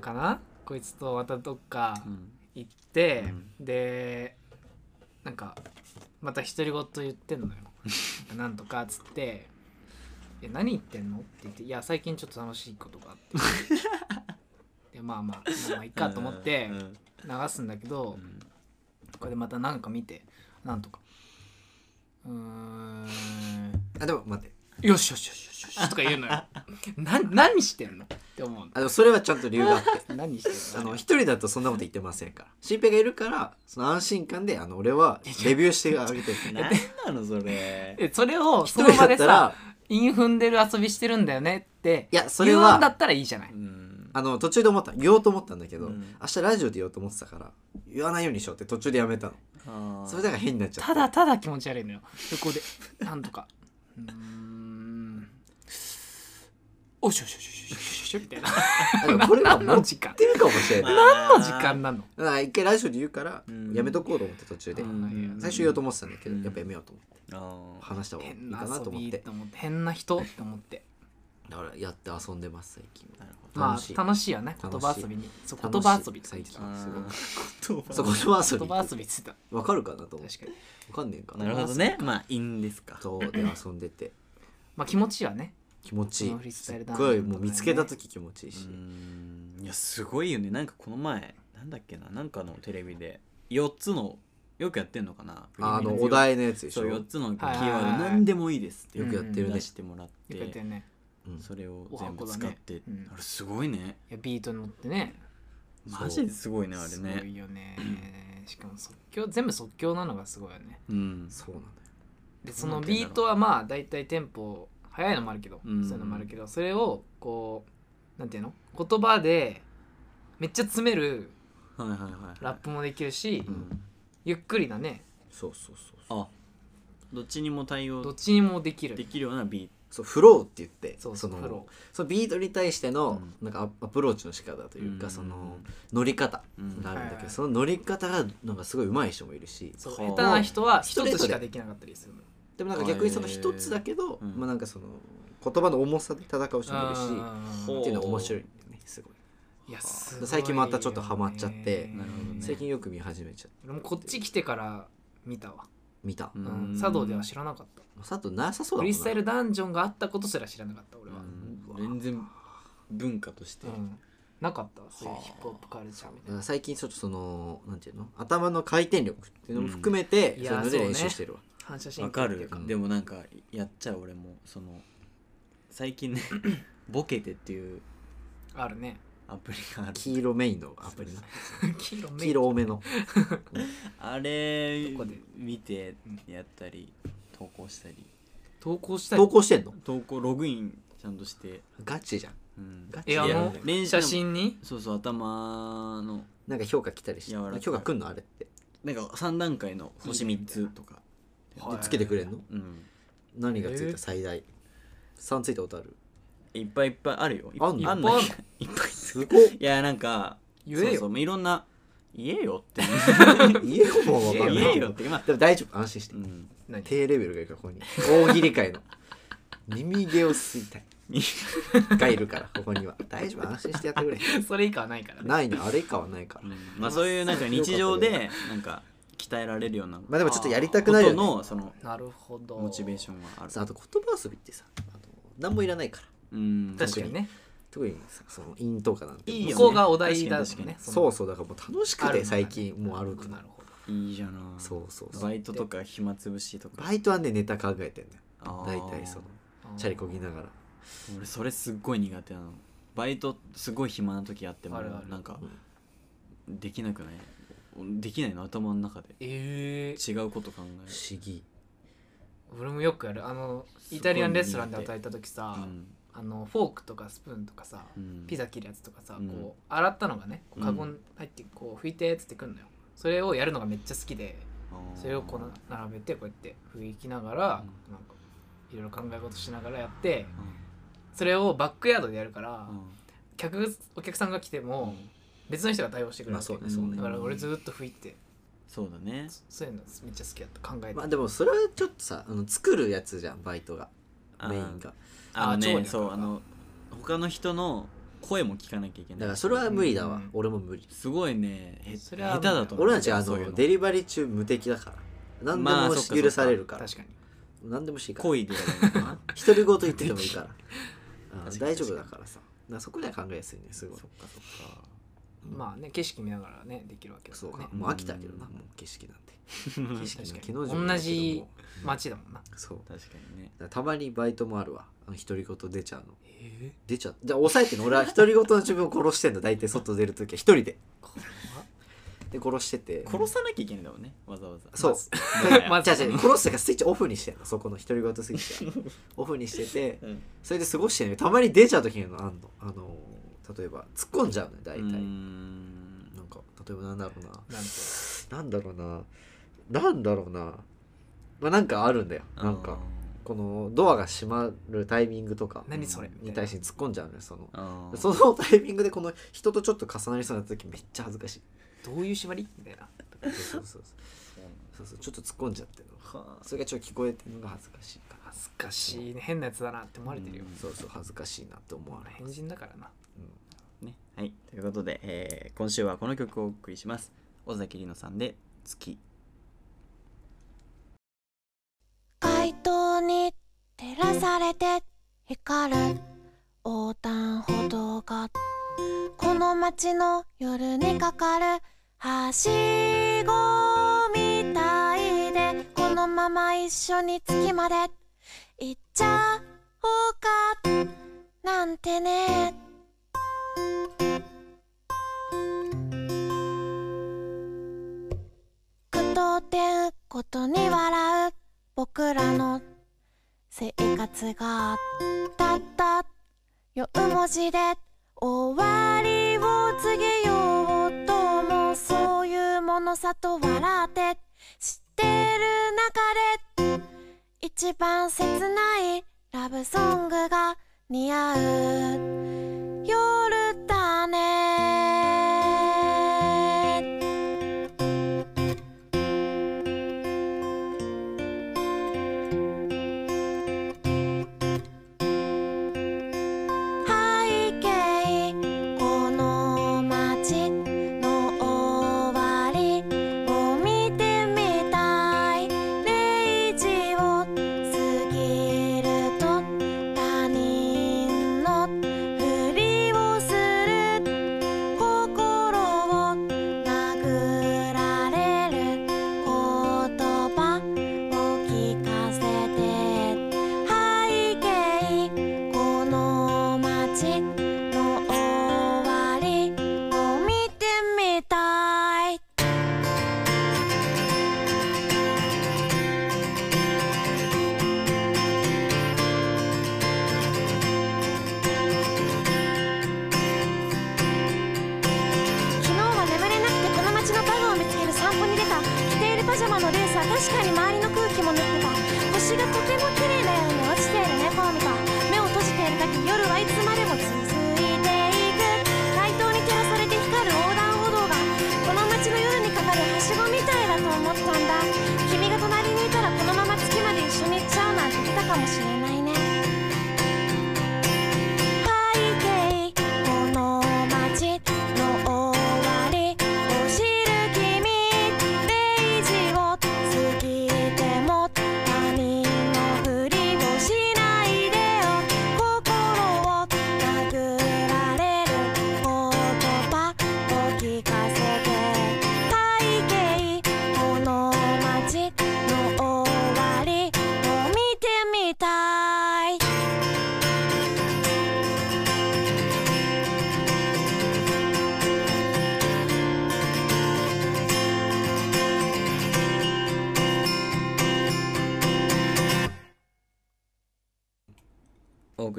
[SPEAKER 3] かな？こいつとまたどっか
[SPEAKER 1] うん
[SPEAKER 3] 行って、でなんかまた独り言言ってんのよ。[LAUGHS] なんとかっつって「いや何言ってんの?」って言って「いや最近ちょっと楽しいことがあって」[LAUGHS] でまあまあまあまあいいかと思って
[SPEAKER 1] うん
[SPEAKER 3] 流すんだけど、これでまたなんか見てなんとか。うーん。
[SPEAKER 2] あでも待って。
[SPEAKER 3] よしよしよしよしよしとか言うのよ。な何してんの？って思うの。
[SPEAKER 2] あでもそれはちゃんと理由があって。[LAUGHS]
[SPEAKER 3] 何してんの？
[SPEAKER 2] あの一人だとそんなこと言ってませんから。新平がいるからその安心感であの俺はレビューしてあげてる
[SPEAKER 1] 何なのそれ？
[SPEAKER 3] えそれを
[SPEAKER 2] 一人だ
[SPEAKER 3] その場でさ
[SPEAKER 2] ったら
[SPEAKER 3] イン踏んでる遊びしてるんだよねって
[SPEAKER 2] いやそれは
[SPEAKER 3] 言うんだったらいいじゃない、
[SPEAKER 1] うん。
[SPEAKER 2] あの途中で思った。言おうと思ったんだけど、
[SPEAKER 1] うん。
[SPEAKER 2] 明日ラジオで言おうと思ってたから言わないようにしようって途中でやめたの。
[SPEAKER 1] あー。
[SPEAKER 2] それだから変になっちゃった。
[SPEAKER 3] ただただ気持ち悪いのよ。横で。なんとか。[LAUGHS] うーんおしょしょしょしょしょしょみたいな。
[SPEAKER 2] これは
[SPEAKER 3] 何
[SPEAKER 2] 持っ
[SPEAKER 3] の時間？
[SPEAKER 2] てるかもしれない。
[SPEAKER 3] 何の時間なの？
[SPEAKER 2] だから一回ラジオで言うから
[SPEAKER 1] うん。
[SPEAKER 2] やめとこうと思って途中で、
[SPEAKER 1] うん。
[SPEAKER 2] 最初言おうと思ってたんだけど、
[SPEAKER 1] うん。
[SPEAKER 2] やっぱやめようと思って。話した方がいいかなと思って。
[SPEAKER 3] 変な人って思って。
[SPEAKER 2] だからやって遊んでます最近。
[SPEAKER 3] まあ楽しい。よね。言葉遊びに。言葉遊び
[SPEAKER 2] 最近。すごいそ
[SPEAKER 3] 言葉遊びって。言って
[SPEAKER 2] わかるかなと思わかんねえんか
[SPEAKER 1] なるほどね。まあいいんですか。
[SPEAKER 2] そうで遊んでて。[LAUGHS]
[SPEAKER 3] まあ気持ちいいわね
[SPEAKER 2] 気持ちいいすっごいもう見つけた時気持ちいいし、
[SPEAKER 1] うん。いやすごいよね。なんかこの前なんだっけな。なんかのテレビで。4つのよくやってんのかな。
[SPEAKER 2] あのお題のやつでしょ？
[SPEAKER 1] そう4つのキーワード。何でもいいですって
[SPEAKER 2] よくやってるね。
[SPEAKER 1] 出してもらっ
[SPEAKER 3] よくやって
[SPEAKER 1] それを
[SPEAKER 3] お
[SPEAKER 1] 全部使って。
[SPEAKER 3] うん。
[SPEAKER 1] あれすごいね。
[SPEAKER 3] いやビートに乗ってね。
[SPEAKER 1] マジですごいねあれ
[SPEAKER 3] すご
[SPEAKER 1] ね
[SPEAKER 3] いよね。しかも即興全部即興なのがすごいよね。
[SPEAKER 1] うん。
[SPEAKER 2] そうなんだよ。
[SPEAKER 3] でそのビートはまあ大体テンポ速いのもあるけど、
[SPEAKER 1] うん。
[SPEAKER 3] そういうのもあるけどそれをこうなんていうの？言葉でめっちゃ詰める
[SPEAKER 1] はいはいはい
[SPEAKER 3] ラップもできるし、
[SPEAKER 1] うん。
[SPEAKER 3] ゆっくりなね。
[SPEAKER 2] そうそうそう
[SPEAKER 1] あ。どっちにも対応
[SPEAKER 3] どっちにもできる。
[SPEAKER 1] できるようなビー
[SPEAKER 2] そうフローって言って
[SPEAKER 3] そうそう
[SPEAKER 2] のそのビートに対しての
[SPEAKER 1] うん。
[SPEAKER 2] なんかアアプローチの仕方というか、
[SPEAKER 1] うん。
[SPEAKER 2] その乗り方
[SPEAKER 1] うん。
[SPEAKER 2] があるんだけど、
[SPEAKER 3] はいはい
[SPEAKER 2] その乗り方がなんかすごい上手い人もいるし
[SPEAKER 3] 下手な人は一つしかできなかったりするの
[SPEAKER 2] でもなんか逆にその一つだけど、
[SPEAKER 1] うん。
[SPEAKER 2] まあなんかその言葉の重さで戦う人もいるし、っていうのが面白いんだよねすごい。
[SPEAKER 3] いやすごい
[SPEAKER 2] 最近またちょっとハマっちゃって
[SPEAKER 1] ね。
[SPEAKER 2] 最近よく見始めちゃって
[SPEAKER 3] 俺もこっち来てから見たわ、
[SPEAKER 2] 見た、
[SPEAKER 1] う
[SPEAKER 3] うん。ん、茶道では知らなかった。
[SPEAKER 2] 佐藤なさそうだもんな
[SPEAKER 3] フリースタイルダンジョンがあったことすら知らなかった俺は、
[SPEAKER 1] うん。全然文化として。
[SPEAKER 3] うん。なかった？そういうヒップホップカルチャーみたいな。
[SPEAKER 2] 最近ちょっとそのなんていうの？頭の回転力っていうのも含めて、
[SPEAKER 3] うん。
[SPEAKER 2] そういうので練習してるわ、
[SPEAKER 3] 反射神
[SPEAKER 1] わかる
[SPEAKER 3] 経っていうか。
[SPEAKER 2] うん
[SPEAKER 1] でもなんかやっちゃう俺も。その最近ね [COUGHS] ボケてっていう
[SPEAKER 3] あるね。
[SPEAKER 1] アプリがある。
[SPEAKER 2] 黄色メインのアプリな。
[SPEAKER 3] 黄色
[SPEAKER 2] 黄色多めの。[LAUGHS]
[SPEAKER 1] あれ
[SPEAKER 3] どこで？
[SPEAKER 1] 見てやったり投稿したり。
[SPEAKER 3] 投稿したり？
[SPEAKER 2] 投稿してんの？
[SPEAKER 1] 投稿ログインちゃんとして、
[SPEAKER 2] ガチじゃん。
[SPEAKER 1] うん。
[SPEAKER 2] ガチ
[SPEAKER 3] えあの
[SPEAKER 2] でや
[SPEAKER 1] 練習
[SPEAKER 3] 写真に？
[SPEAKER 1] そうそう頭の。
[SPEAKER 2] なんか評価来たりして。
[SPEAKER 1] 柔らかい。
[SPEAKER 2] 評価くんの？あれって。
[SPEAKER 1] なんか3段階の星3つとか
[SPEAKER 3] はい
[SPEAKER 2] でつけてくれんの？
[SPEAKER 1] うん。
[SPEAKER 2] 何がつい
[SPEAKER 3] えー。
[SPEAKER 2] た最大。3ついたことある？
[SPEAKER 1] いっぱいいっぱいあるよ。
[SPEAKER 3] いっぱい。あんの？[LAUGHS]
[SPEAKER 1] いっぱい。
[SPEAKER 2] すごっ。
[SPEAKER 1] いやなんか
[SPEAKER 3] 言えよ。
[SPEAKER 1] そうそういろんな言えよって。[LAUGHS]
[SPEAKER 2] 家も分かんない。
[SPEAKER 1] 言えよって。まあ
[SPEAKER 2] でも大丈夫。安心して。
[SPEAKER 1] うん。
[SPEAKER 3] 何？
[SPEAKER 2] 低レベルがいるからここに。大喜利界の。耳毛を吸いたい。がいるからここには。大丈夫？安心してやってくれ。[LAUGHS]
[SPEAKER 3] それ以下はないからね。
[SPEAKER 2] ないねあれ以下はないから。
[SPEAKER 1] うん。まあそういうなんか日常でなんか鍛えられるような
[SPEAKER 2] まあでもちょっとやりたく
[SPEAKER 1] こと
[SPEAKER 2] なるよね。
[SPEAKER 1] のその
[SPEAKER 3] なるほど。
[SPEAKER 1] モチベーションはある。
[SPEAKER 2] さああと言葉遊びってさあの何もいらないから。
[SPEAKER 1] うん
[SPEAKER 3] 確かに。ね。
[SPEAKER 2] 特にさその韻とかなんて
[SPEAKER 1] いいよね。
[SPEAKER 3] 向こうがお題だもん
[SPEAKER 1] 確かに。確
[SPEAKER 3] ねの
[SPEAKER 2] そうそうだからもう楽しくて最近もう歩くの。
[SPEAKER 3] なるほ
[SPEAKER 1] いいじゃな
[SPEAKER 2] そうそうそう。
[SPEAKER 1] バイトとか暇つぶしとか。
[SPEAKER 2] バイトはねネタ考えてんだよ。大体その
[SPEAKER 3] ど
[SPEAKER 2] チャリこぎながら。
[SPEAKER 1] 俺それすっごい苦手なの。バイトすごい暇な時あっても
[SPEAKER 3] あるある。
[SPEAKER 1] なんかできなくない？できないの頭の中で。
[SPEAKER 3] ええ
[SPEAKER 1] 違うこと考え
[SPEAKER 2] 不思議。
[SPEAKER 3] 俺もよくやるあのイタリアンレストランで働いた時さ、
[SPEAKER 1] るうん。
[SPEAKER 3] あのフォークとかスプーンとかさ、
[SPEAKER 1] うん。
[SPEAKER 3] ピザ切るやつとかさ、
[SPEAKER 1] うん。
[SPEAKER 3] こう洗ったのがねこう
[SPEAKER 1] うん
[SPEAKER 3] カゴに入ってこう拭いてっつってくんのよ。それをやるのがめっちゃ好きで
[SPEAKER 1] あー。
[SPEAKER 3] それをこうな並べてこうやって拭きながら、なんかいろいろ考え事しながらやってそれをバックヤードでやるから、
[SPEAKER 1] うん。
[SPEAKER 3] 客お客さんが来ても別の人が対応してくれる
[SPEAKER 2] そうねそうね。
[SPEAKER 3] だから俺ずっと拭いて。
[SPEAKER 1] そうだね。
[SPEAKER 3] そういうのめっちゃ好きだった。考えて、
[SPEAKER 2] まあでもそれはちょっとさあの作るやつじゃんバイトが。メインが。
[SPEAKER 1] あのね
[SPEAKER 3] あ調理の
[SPEAKER 1] そうあの他の人の声も聞かなきゃいけない。
[SPEAKER 2] だからそれは無理だわ、
[SPEAKER 3] うん。
[SPEAKER 2] 俺も無理。
[SPEAKER 1] すごいねへ
[SPEAKER 3] それは
[SPEAKER 1] 下手だと思う
[SPEAKER 2] 俺たちあのデリバリー中無敵だから。何でも許されるから。
[SPEAKER 3] 確かに。
[SPEAKER 2] 何でもしいから。
[SPEAKER 1] 恋でやればいいのかな。[LAUGHS]
[SPEAKER 2] 独り言言っててもいいから。[LAUGHS] 大丈夫だからさ。そこでは考えやすいねすごい。
[SPEAKER 1] そっかそっか
[SPEAKER 3] まあね景色見ながらねできるわけだ
[SPEAKER 2] そうか、
[SPEAKER 3] ね
[SPEAKER 2] もう飽きたけどな、もう景色なんて。景色
[SPEAKER 3] 確かに。同じ街だもんな。
[SPEAKER 2] そう。
[SPEAKER 1] 確かにね。
[SPEAKER 2] らたまにバイトもあるわ。あの独り言出ちゃうの。
[SPEAKER 3] え。
[SPEAKER 2] 出ちゃう。じゃあ抑えてんの？俺は独り言の自分を殺してんの大体外出るときは一人で。で殺してて。
[SPEAKER 1] 殺さなきゃいけないんだもんね。わざわざ。
[SPEAKER 2] そう。じゃあじゃあ殺すとかスイッチオフにしてんの。そこの独り言スイッチはオフにしてて。
[SPEAKER 1] うん。
[SPEAKER 2] それで過ごしてんのよ。たまに出ちゃう時にあんの。あの例えば突っ込んじゃうのよ大体。なん。
[SPEAKER 1] ん
[SPEAKER 2] か例えばなんだろうな。
[SPEAKER 3] なん
[SPEAKER 2] だろうな。なんだろうな。まあなんかあるんだよ。なんかこのドアが閉まるタイミングとか
[SPEAKER 3] 何それ？
[SPEAKER 2] に対して突っ込んじゃうのよその。そのタイミングでこの人とちょっと重なりそうになった時めっちゃ恥ずかしい。
[SPEAKER 3] どういう縛り？みたいな。
[SPEAKER 2] そうそうそうそうそうちょっと突っ込んじゃってるそれがちょっと聞こえてるのが恥ずかしいから。
[SPEAKER 3] 恥ずかしいね。変なやつだなって思われてるよ。
[SPEAKER 1] うん。
[SPEAKER 2] そうそう恥ずかしいなって思われ
[SPEAKER 3] 変人だからな。
[SPEAKER 1] ねはいということで、えー今週はこの曲をお送りします。尾崎里乃さんで「月。
[SPEAKER 4] 街灯に照らされて光る横断歩道がこの街の夜にかかるはしごみたいでこのまま一緒に月まで行っちゃおうかなんてね。てんことに笑う僕らの生活がたった。4文字で終わりを告げようともそういうものさと笑って。知ってる中で一番切ないラブソングが似合う。夜だね。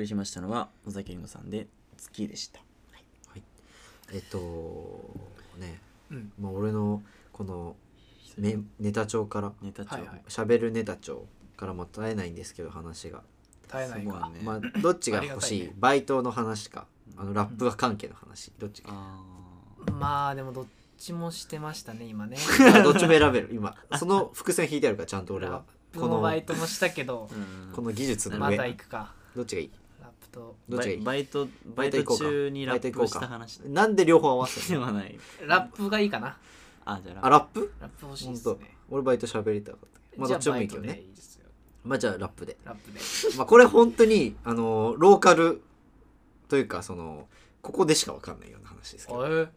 [SPEAKER 1] 送りしましたのは野崎りのさんで「月」でした。
[SPEAKER 2] えっとね、
[SPEAKER 3] うん。
[SPEAKER 2] まあ、俺のこのネネタ帳から
[SPEAKER 1] ネタ帳、
[SPEAKER 3] はいはい。
[SPEAKER 2] 喋るネタ帳からも絶えないんですけど話が、
[SPEAKER 3] 絶えないか。
[SPEAKER 1] ね、
[SPEAKER 2] まあどっちが欲しい？
[SPEAKER 3] ね
[SPEAKER 2] バイトの話か。あのラップが関係の話。どっち
[SPEAKER 3] まあでもどっちもしてましたね今ね。[LAUGHS]
[SPEAKER 2] あどっちも選べる。今。その伏線引いてあるからちゃんと俺は。この
[SPEAKER 3] もバイトもしたけど
[SPEAKER 2] この技術の
[SPEAKER 3] また
[SPEAKER 2] 上
[SPEAKER 3] 行くか。
[SPEAKER 2] どっちがいい？
[SPEAKER 3] と
[SPEAKER 2] どっちがいい？
[SPEAKER 1] バイトバ
[SPEAKER 2] バイ
[SPEAKER 1] イト中にラップ
[SPEAKER 2] バイト行こうか
[SPEAKER 1] した話
[SPEAKER 2] なんで両方合わせ
[SPEAKER 1] で
[SPEAKER 2] る
[SPEAKER 1] はない。
[SPEAKER 3] ラップがいいかな。
[SPEAKER 1] あじゃあ
[SPEAKER 2] あラップ？
[SPEAKER 3] ラップ欲しい
[SPEAKER 2] 本当
[SPEAKER 3] ですね
[SPEAKER 2] 俺バイト喋りたかったまあどっちもいいけど。ねまあじゃあラップで。
[SPEAKER 3] ラップで。
[SPEAKER 2] まあこれ本当にあのローカルというかそのここでしかわかんないような話ですけど。
[SPEAKER 3] え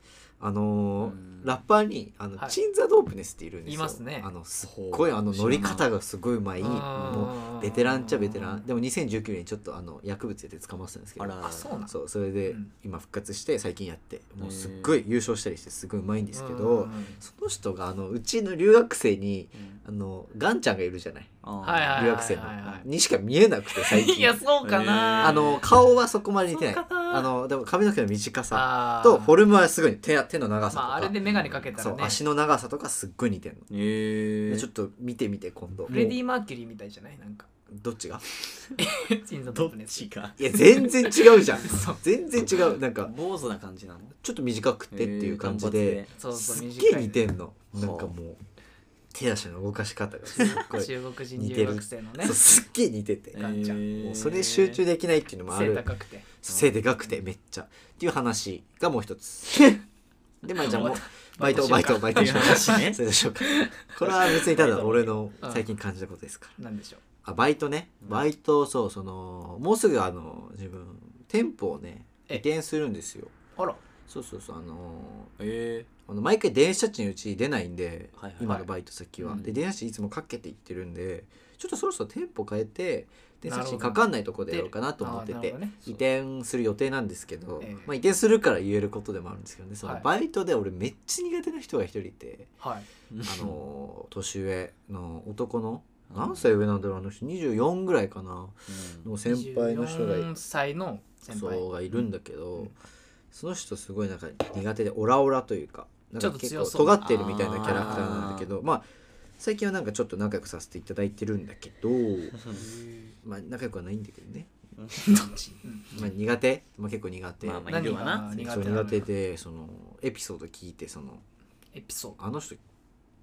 [SPEAKER 2] あのラッパーにあの、
[SPEAKER 3] はい。
[SPEAKER 2] チンザ・ドープネスっているんですよ。
[SPEAKER 3] いますね。
[SPEAKER 2] あのすっごいあの乗り方がすごいうまい
[SPEAKER 3] うん。
[SPEAKER 2] もうベテランっちゃベテラン。でも2019年にちょっとあの薬物で捕まってたんですけど。
[SPEAKER 1] あら。
[SPEAKER 3] あそうなん
[SPEAKER 2] そうそれで
[SPEAKER 3] うん。
[SPEAKER 2] 今復活して最近やってもうすっごい優勝したりしてすごいうまいんですけ
[SPEAKER 3] う
[SPEAKER 2] ど
[SPEAKER 3] ん
[SPEAKER 2] その人があのうちの留学生に
[SPEAKER 1] うん。
[SPEAKER 2] あのガンちゃんがいるじゃない？
[SPEAKER 3] はいはい
[SPEAKER 2] 留学生の。
[SPEAKER 3] はいはい
[SPEAKER 2] にしか見えなくて最近。[LAUGHS]
[SPEAKER 3] いやそうかな。
[SPEAKER 2] あの顔はそこまで似てない。
[SPEAKER 3] そうかな
[SPEAKER 2] あのでも髪の毛の短さとフォルムはすごい手手の長さとか、
[SPEAKER 3] まああれで眼鏡かけた
[SPEAKER 2] そう
[SPEAKER 3] らね
[SPEAKER 2] 足の長さとかすっごい似てんの、
[SPEAKER 1] えー、
[SPEAKER 2] でちょっと見てみて今度。
[SPEAKER 3] フレディ・
[SPEAKER 2] も
[SPEAKER 3] マーキュリーみたいじゃない？なんか。
[SPEAKER 2] うどっちが？[LAUGHS]
[SPEAKER 1] どっ
[SPEAKER 3] トップネス
[SPEAKER 1] ちが？
[SPEAKER 2] いや全然違うじゃん。[LAUGHS] 全然違う。なんか
[SPEAKER 1] 坊主な感じなの？
[SPEAKER 2] ちょっと短くてっていう感じ
[SPEAKER 1] えー
[SPEAKER 2] で
[SPEAKER 3] そうそう
[SPEAKER 2] すっ
[SPEAKER 3] 短い
[SPEAKER 2] げえ似てんの。
[SPEAKER 1] はあ
[SPEAKER 2] なんかもう手足の動かし方がすっごい
[SPEAKER 3] 中国人
[SPEAKER 2] 似てる
[SPEAKER 3] 留学生のね。
[SPEAKER 2] そうすっげえ似てて、
[SPEAKER 3] ガンちゃん。
[SPEAKER 1] えー
[SPEAKER 2] もうそれ集中できないっていうのもあ
[SPEAKER 3] 背
[SPEAKER 2] る
[SPEAKER 3] 高くて。
[SPEAKER 2] 背でかくてめっちゃ。っていう話がもう一つ [LAUGHS] でまあじゃあもうバイトバイトバイトしましょう
[SPEAKER 1] 話ね。[LAUGHS]
[SPEAKER 2] それでしょうか。これは別にただ俺の最近感じたことですか。ら
[SPEAKER 3] なんでしょう。
[SPEAKER 2] あバイトね。バイトそうそのもうすぐあの自分店舗をね
[SPEAKER 3] え。
[SPEAKER 2] 移転するんですよ。
[SPEAKER 3] あら。
[SPEAKER 2] そうそうそうあの
[SPEAKER 1] え
[SPEAKER 2] あの毎回電車賃うち出ないんで、
[SPEAKER 1] はいはい
[SPEAKER 2] 今のバイト先は、
[SPEAKER 3] うん。
[SPEAKER 2] で電車賃いつもかけていってるんでちちょっとそろそろテンポ変えてかかんないとこでやろうかなと思ってて、
[SPEAKER 3] ね。
[SPEAKER 2] 移転する予定なんですけど、
[SPEAKER 3] ええ。
[SPEAKER 2] まあ、移転するから言えることでもあるんですけどね。その
[SPEAKER 3] はい。
[SPEAKER 2] バイトで俺めっちゃ苦手な人が一人いて、
[SPEAKER 3] はい。
[SPEAKER 2] あのー年上の男の何歳上なんだろうあの人24ぐらいかな。の先輩の人がい
[SPEAKER 3] 24歳の先輩。
[SPEAKER 2] そうがいるんだけど、
[SPEAKER 3] うん。
[SPEAKER 2] その人すごいなんか苦手でオラオラというかなんか結構尖ってるみたいなキャラクターなんだけどまあ最近はなんかちょっと仲良くさせていただいてるんだけどまあ仲良くはないんだけどね、
[SPEAKER 3] どっち？
[SPEAKER 2] まあ、苦手、まあ、結構苦手、
[SPEAKER 1] まあまあ
[SPEAKER 3] 何が？苦手。
[SPEAKER 2] 苦手でそのエピソード聞いてその
[SPEAKER 3] エピソード？
[SPEAKER 2] あの人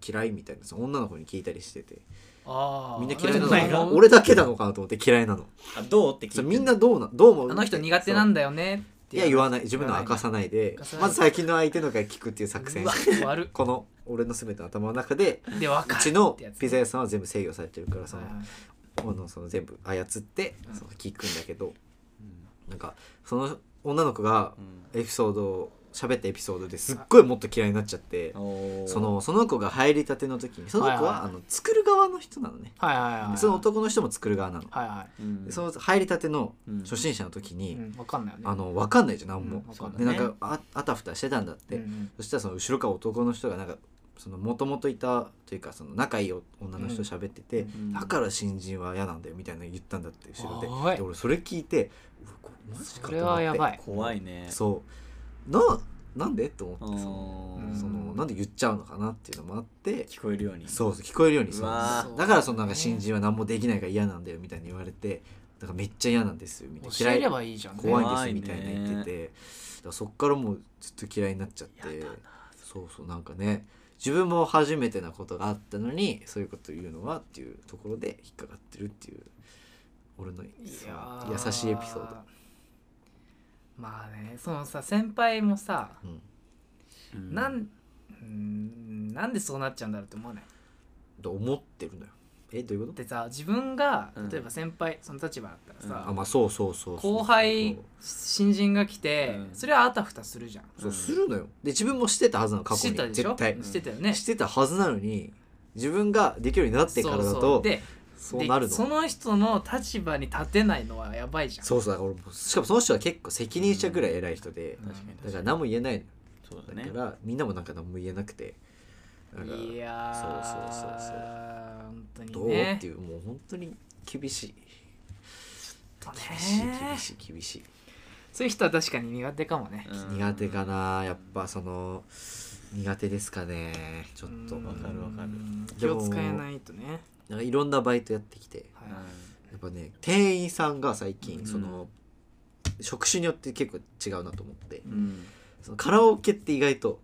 [SPEAKER 2] 嫌いみたいなその女の子に聞いたりしてて。
[SPEAKER 3] ああ
[SPEAKER 2] みんな嫌いな
[SPEAKER 3] あの
[SPEAKER 2] 俺だけなのかなと思って嫌いなの。
[SPEAKER 1] あどう？って聞いて
[SPEAKER 2] そうみんなどうなどう思う？
[SPEAKER 3] あの人苦手なんだよねって
[SPEAKER 2] いや言わない。自分の明かさないで。
[SPEAKER 3] 明かさない。
[SPEAKER 2] まず最近の相手のから聞くっていう作戦
[SPEAKER 3] うわ悪っ
[SPEAKER 2] この俺の全ての頭の中で
[SPEAKER 3] で分か
[SPEAKER 2] ちのピザ屋さんは全部制御されてるからそののその全部操ってその聞くんだけどなんかその女の子がエピソードを喋ったエピソードですっごいもっと嫌いになっちゃってそのその子が入りたての時にその子
[SPEAKER 3] は
[SPEAKER 2] あの作る側の人なのね。
[SPEAKER 3] はいはいはい
[SPEAKER 2] でその男の人も作る側なの。
[SPEAKER 3] はいは
[SPEAKER 2] でその入りたての
[SPEAKER 1] うん
[SPEAKER 2] 初心者の時
[SPEAKER 3] い、
[SPEAKER 2] に
[SPEAKER 3] うん、分かん。ないよね
[SPEAKER 2] あの分かんないじゃん何も。
[SPEAKER 3] うんわかんない
[SPEAKER 2] でなん
[SPEAKER 1] ね
[SPEAKER 2] かああたふたしてたんだって、そしたらその後ろから男の人がなんかそのもともといたというかその仲いい女の人と喋ってて、
[SPEAKER 1] うん
[SPEAKER 2] だから新人は嫌なんだよみたいなの言ったんだって後ろで。で俺それ聞いてマジか
[SPEAKER 3] それはやばい。
[SPEAKER 1] 怖いね
[SPEAKER 2] そうななんで？と思ってその
[SPEAKER 1] うん
[SPEAKER 2] そのなんで言っちゃうのかなっていうのもあって。
[SPEAKER 1] 聞こえるように。
[SPEAKER 2] そうそう聞こえるようにそう。だからそのなんか新人は何もできないから嫌なんだよみたいに言われてだからめっちゃ嫌なんですよみたいな。
[SPEAKER 3] 教えればい。いじゃんね
[SPEAKER 2] 怖いですみたいな言ってて。だからそっからもうずっと嫌いになっちゃって。そうそうなんかね。自分も初めてなことがあったのにそういうこと言うのはっていうところで引っかかってるっていう俺の優しいエピソード、
[SPEAKER 3] まあねそのさ先輩もさ、
[SPEAKER 2] うん、
[SPEAKER 1] うん
[SPEAKER 3] なんうんなんでそうなっちゃうんだろうって思わない？
[SPEAKER 2] と思ってるのよ。えどういうこと？
[SPEAKER 3] でさ自分が
[SPEAKER 1] うん。
[SPEAKER 3] 例えば先輩、その立場だったらさ、
[SPEAKER 2] あまあそうそうそう
[SPEAKER 3] 後輩新人が来て、
[SPEAKER 1] うん。
[SPEAKER 3] それはあたふたするじゃん。
[SPEAKER 2] そうするのよ。で自分もしてたはずなの過去に。
[SPEAKER 3] してたでしょ？
[SPEAKER 2] 絶対。
[SPEAKER 1] うん
[SPEAKER 3] してたよね。
[SPEAKER 2] してたはずなのに自分ができるようになってからだ
[SPEAKER 3] そうそう。
[SPEAKER 2] と
[SPEAKER 3] で
[SPEAKER 2] そうなるの。
[SPEAKER 3] でその人の立場に立てないのはやばいじゃん。
[SPEAKER 2] そうそうだから俺もしかもその人は結構責任者ぐらい偉い人で、
[SPEAKER 3] うん。
[SPEAKER 1] 確かに
[SPEAKER 2] だから何も言えない。の
[SPEAKER 1] そうだね。
[SPEAKER 2] だからみんなもなんか何も言えなくて
[SPEAKER 3] いやー
[SPEAKER 2] そうそうそうそう。
[SPEAKER 3] 本当に
[SPEAKER 2] どう
[SPEAKER 3] ね
[SPEAKER 2] っていうもう本当に厳しい。厳しい厳しい厳しい。
[SPEAKER 3] そういう人は確かに苦手かもね。
[SPEAKER 1] うん。
[SPEAKER 2] 苦手かなやっぱその苦手ですかねちょっと。
[SPEAKER 3] うん。
[SPEAKER 1] わかるわかる。
[SPEAKER 3] 気を使えないとね
[SPEAKER 2] なんかいろんなバイトやってきて。
[SPEAKER 3] はい。
[SPEAKER 2] やっぱね店員さんが最近
[SPEAKER 1] うん。
[SPEAKER 2] その、職種によって結構違うなと思って、
[SPEAKER 1] うん。
[SPEAKER 2] そのカラオケって意外と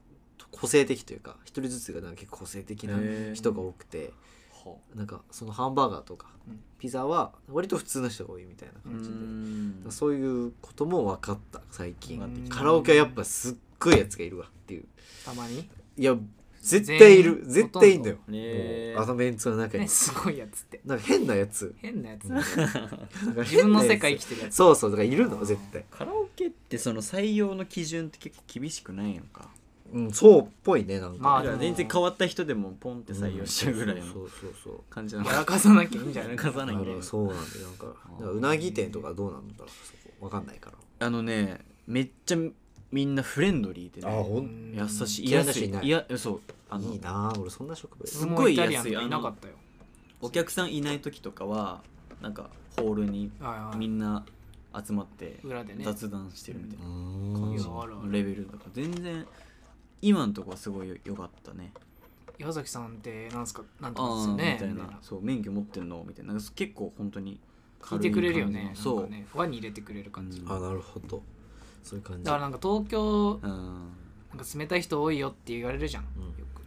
[SPEAKER 2] 個性的というか一人ずつがなんか結構個性的な人が多くて。
[SPEAKER 1] ほ
[SPEAKER 2] なんかそのハンバーガーとか、
[SPEAKER 3] うん。
[SPEAKER 2] ピザは割と普通の人が多いみたいな
[SPEAKER 1] う
[SPEAKER 2] 感じで、
[SPEAKER 1] ん。
[SPEAKER 2] そういうことも分かった最近。カラオケはやっぱすっごいやつがいるわっていう。
[SPEAKER 3] たまに？
[SPEAKER 2] いや絶対いる。絶対いいんだよ、
[SPEAKER 1] ね
[SPEAKER 2] もうあのメンツの中に、
[SPEAKER 3] ねすごいやつって。
[SPEAKER 2] なんか変なやつ。
[SPEAKER 3] 変なやつ
[SPEAKER 2] なんか
[SPEAKER 3] 自分の世界生きてるやつ。
[SPEAKER 2] そうそうだからいるの絶対。
[SPEAKER 1] カラオケってその採用の基準って結構厳しくないのか？
[SPEAKER 2] うんそうっぽいねなんか、
[SPEAKER 3] まあ
[SPEAKER 1] 全然変わった人でもポンって採用しちゃうぐらいの
[SPEAKER 2] そうそうそう。
[SPEAKER 1] 感じなの
[SPEAKER 3] やらかさなきゃいいんじゃない？
[SPEAKER 1] やらかさなきゃい
[SPEAKER 2] そうなんだよ。なんかうなぎ店とかどうなんだろう？そこ。わかんないから。
[SPEAKER 1] あのねめっちゃみんなフレンドリーでね。
[SPEAKER 2] ほ
[SPEAKER 3] ん
[SPEAKER 1] 優しい
[SPEAKER 2] 嫌いな
[SPEAKER 1] 安い
[SPEAKER 2] 人いな。い
[SPEAKER 1] いやそうあの
[SPEAKER 2] いいなあ俺そんな職場
[SPEAKER 1] すっごい安い
[SPEAKER 3] いなかったよ。
[SPEAKER 1] お客さんいない時とかはなんかホールにみんな集まって
[SPEAKER 3] 裏でね。
[SPEAKER 1] 雑談してるみたいな。
[SPEAKER 2] うん。
[SPEAKER 3] いやあるある。
[SPEAKER 1] レベルだか。ら全然今のとこはすごいよよかったね。
[SPEAKER 3] 岩崎さんってなんすかなんとかです
[SPEAKER 1] ああみ
[SPEAKER 3] よね
[SPEAKER 1] たいな。そう免許持ってんの？みたいな。なんか結構本当に
[SPEAKER 3] 聞いてくれるよね
[SPEAKER 1] そう。
[SPEAKER 3] 輪に入れてくれる感じ
[SPEAKER 1] うん。
[SPEAKER 2] あなるほどそういう感じ。
[SPEAKER 3] だからなんか東京
[SPEAKER 1] うん。
[SPEAKER 3] なんか冷たい人多いよって言われるじゃん、
[SPEAKER 2] うん。
[SPEAKER 3] よく。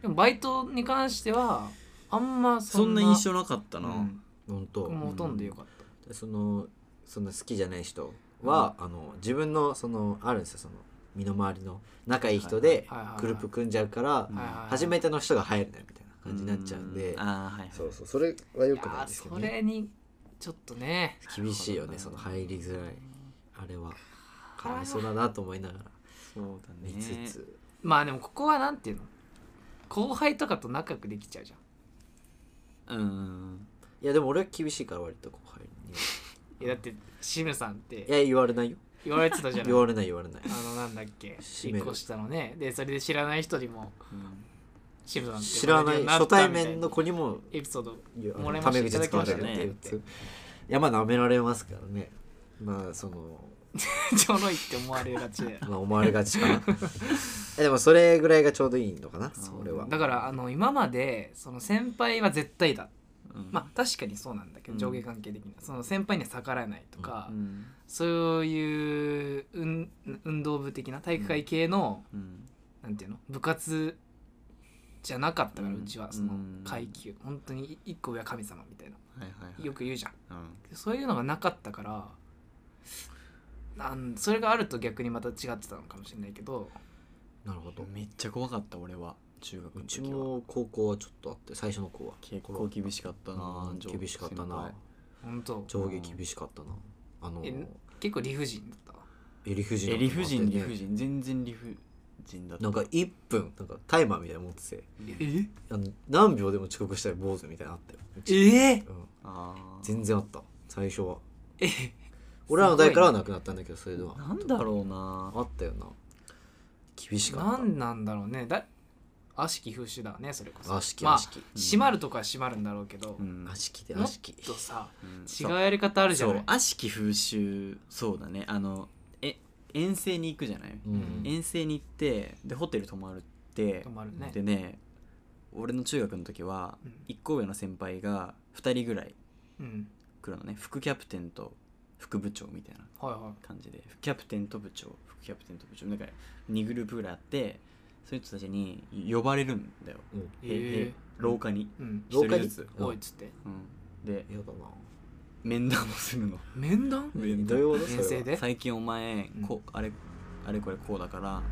[SPEAKER 3] でもバイトに関してはあんまそ
[SPEAKER 1] そん
[SPEAKER 3] んな
[SPEAKER 1] な印象なかったな、
[SPEAKER 3] うん。
[SPEAKER 2] 本当。
[SPEAKER 3] 僕もほとんどよかった、
[SPEAKER 2] でそのそんな好きじゃない人は、あの自分のそのあるんですよその身の回りの仲いい人で
[SPEAKER 3] はいはいはいはい
[SPEAKER 2] グループ組んじゃうから、
[SPEAKER 1] はい
[SPEAKER 3] はいはい。
[SPEAKER 2] 初めての人が入るなみたいな感じになっちゃうんで、
[SPEAKER 1] ああはい
[SPEAKER 2] そうそう。それは良くないですけどね。
[SPEAKER 3] れにちょっとね。
[SPEAKER 2] 厳しいよねその入りづらい。あれはかわいそうだなと思いながら。
[SPEAKER 1] そう
[SPEAKER 2] 見
[SPEAKER 1] だね。
[SPEAKER 2] つつ、
[SPEAKER 3] まあでもここはなんていうの？後輩とかと仲良くできちゃうじゃん。
[SPEAKER 1] うん。
[SPEAKER 2] いやでも俺は厳しいから割と後輩に
[SPEAKER 3] いや [LAUGHS] だってシムさんって。
[SPEAKER 2] いや言われないよ。
[SPEAKER 3] 言われてたじゃない？
[SPEAKER 2] 言われない言われない。
[SPEAKER 3] あのなんだっけ？
[SPEAKER 2] シメ
[SPEAKER 3] 一個下のね。でそれで知らない人にもシムさんって
[SPEAKER 2] 知らない初対面の子にも
[SPEAKER 3] エピソード
[SPEAKER 2] いやあ
[SPEAKER 3] 漏れました。
[SPEAKER 2] 使われるっていう。やついやまあ舐められますからね。まあその [LAUGHS]
[SPEAKER 3] ちょろいって思われがちで
[SPEAKER 2] まあ思われがちかな。[LAUGHS] えでもそれぐらいがちょうどいいのかな？俺は。
[SPEAKER 3] だからあの今までその先輩は絶対だ。
[SPEAKER 1] うん。
[SPEAKER 3] まあ確かにそうなんだけど
[SPEAKER 1] うん。
[SPEAKER 3] 上下関係的にその先輩には逆らえないとか、
[SPEAKER 1] うん。
[SPEAKER 3] そういう運運動部的な体育会系の、
[SPEAKER 1] うん。
[SPEAKER 3] なんていうの？部活じゃなかったから、う
[SPEAKER 1] うん
[SPEAKER 3] ちはその
[SPEAKER 1] うん。
[SPEAKER 3] 階級。本当に一個上は神様みたいな。
[SPEAKER 1] はいはいはい。
[SPEAKER 3] よく言うじゃん。そういうのがなかったからなんそれがあると逆にまた違ってたのかもしれないけど。
[SPEAKER 2] なるほど。
[SPEAKER 1] めっちゃ怖かった俺は。中学
[SPEAKER 2] うち
[SPEAKER 1] の時は。
[SPEAKER 2] も高校はちょっとあって最初の子は。
[SPEAKER 1] 結構厳しかったな
[SPEAKER 2] うん厳しかったな。
[SPEAKER 3] 本当？
[SPEAKER 2] 上下厳しかったな。あの
[SPEAKER 3] え結構理不尽だった？
[SPEAKER 2] え理不尽
[SPEAKER 1] え理不尽理
[SPEAKER 2] ね
[SPEAKER 1] 不尽。全然理不尽だった。
[SPEAKER 2] なんか1分なんかタイマーみたいなの持ってて。
[SPEAKER 3] え？
[SPEAKER 2] あの何秒でも遅刻したら坊主みたいなのあったよ。うち。
[SPEAKER 3] え？
[SPEAKER 2] うん。
[SPEAKER 1] あー
[SPEAKER 2] 全然あった。最初は。
[SPEAKER 3] え？
[SPEAKER 2] 俺らの代からはなくなったんだけどそれでは。
[SPEAKER 1] なんだろうな。
[SPEAKER 2] あったよな。厳しかった。
[SPEAKER 3] なんなんだろうね。だ悪しき風習だねそれこそ。
[SPEAKER 2] 悪しき
[SPEAKER 3] まあ
[SPEAKER 2] 悪しき。
[SPEAKER 3] 閉まるとかは閉まるんだろうけど、
[SPEAKER 1] うん。
[SPEAKER 2] 悪しきで
[SPEAKER 3] もっ
[SPEAKER 2] 悪しき。
[SPEAKER 3] とさ
[SPEAKER 1] うん。
[SPEAKER 3] 違うやり方あるじゃ
[SPEAKER 1] そう
[SPEAKER 3] ない
[SPEAKER 1] 悪しき風習そうだね。あのえ遠征に行くじゃない、
[SPEAKER 2] うん。
[SPEAKER 1] 遠征に行ってでホテル泊まるって
[SPEAKER 3] 泊まるね。
[SPEAKER 1] でね俺の中学の時は
[SPEAKER 3] うん。
[SPEAKER 1] 1個上の先輩が2人ぐらい
[SPEAKER 3] うん。
[SPEAKER 1] 来るのね。副キャプテンと副部長みたいな
[SPEAKER 3] はいは
[SPEAKER 1] 感じで副キャプテンと部長副キャプテンと部長だから2グループぐらいあってそういう人たちに呼ばれるんだよ、
[SPEAKER 2] うん。
[SPEAKER 3] え
[SPEAKER 1] 廊下に、
[SPEAKER 3] ーうん。
[SPEAKER 1] 一人
[SPEAKER 2] 廊下に？
[SPEAKER 1] ずつ、
[SPEAKER 2] うん。
[SPEAKER 3] おいっつって。
[SPEAKER 1] うん、で
[SPEAKER 2] やだな。
[SPEAKER 1] 面談をするの。
[SPEAKER 3] 面談？
[SPEAKER 1] 面
[SPEAKER 2] どういうことそれは
[SPEAKER 3] 遠征で？
[SPEAKER 1] 最近お前、
[SPEAKER 3] うん。
[SPEAKER 1] こうあれあれこれこうだから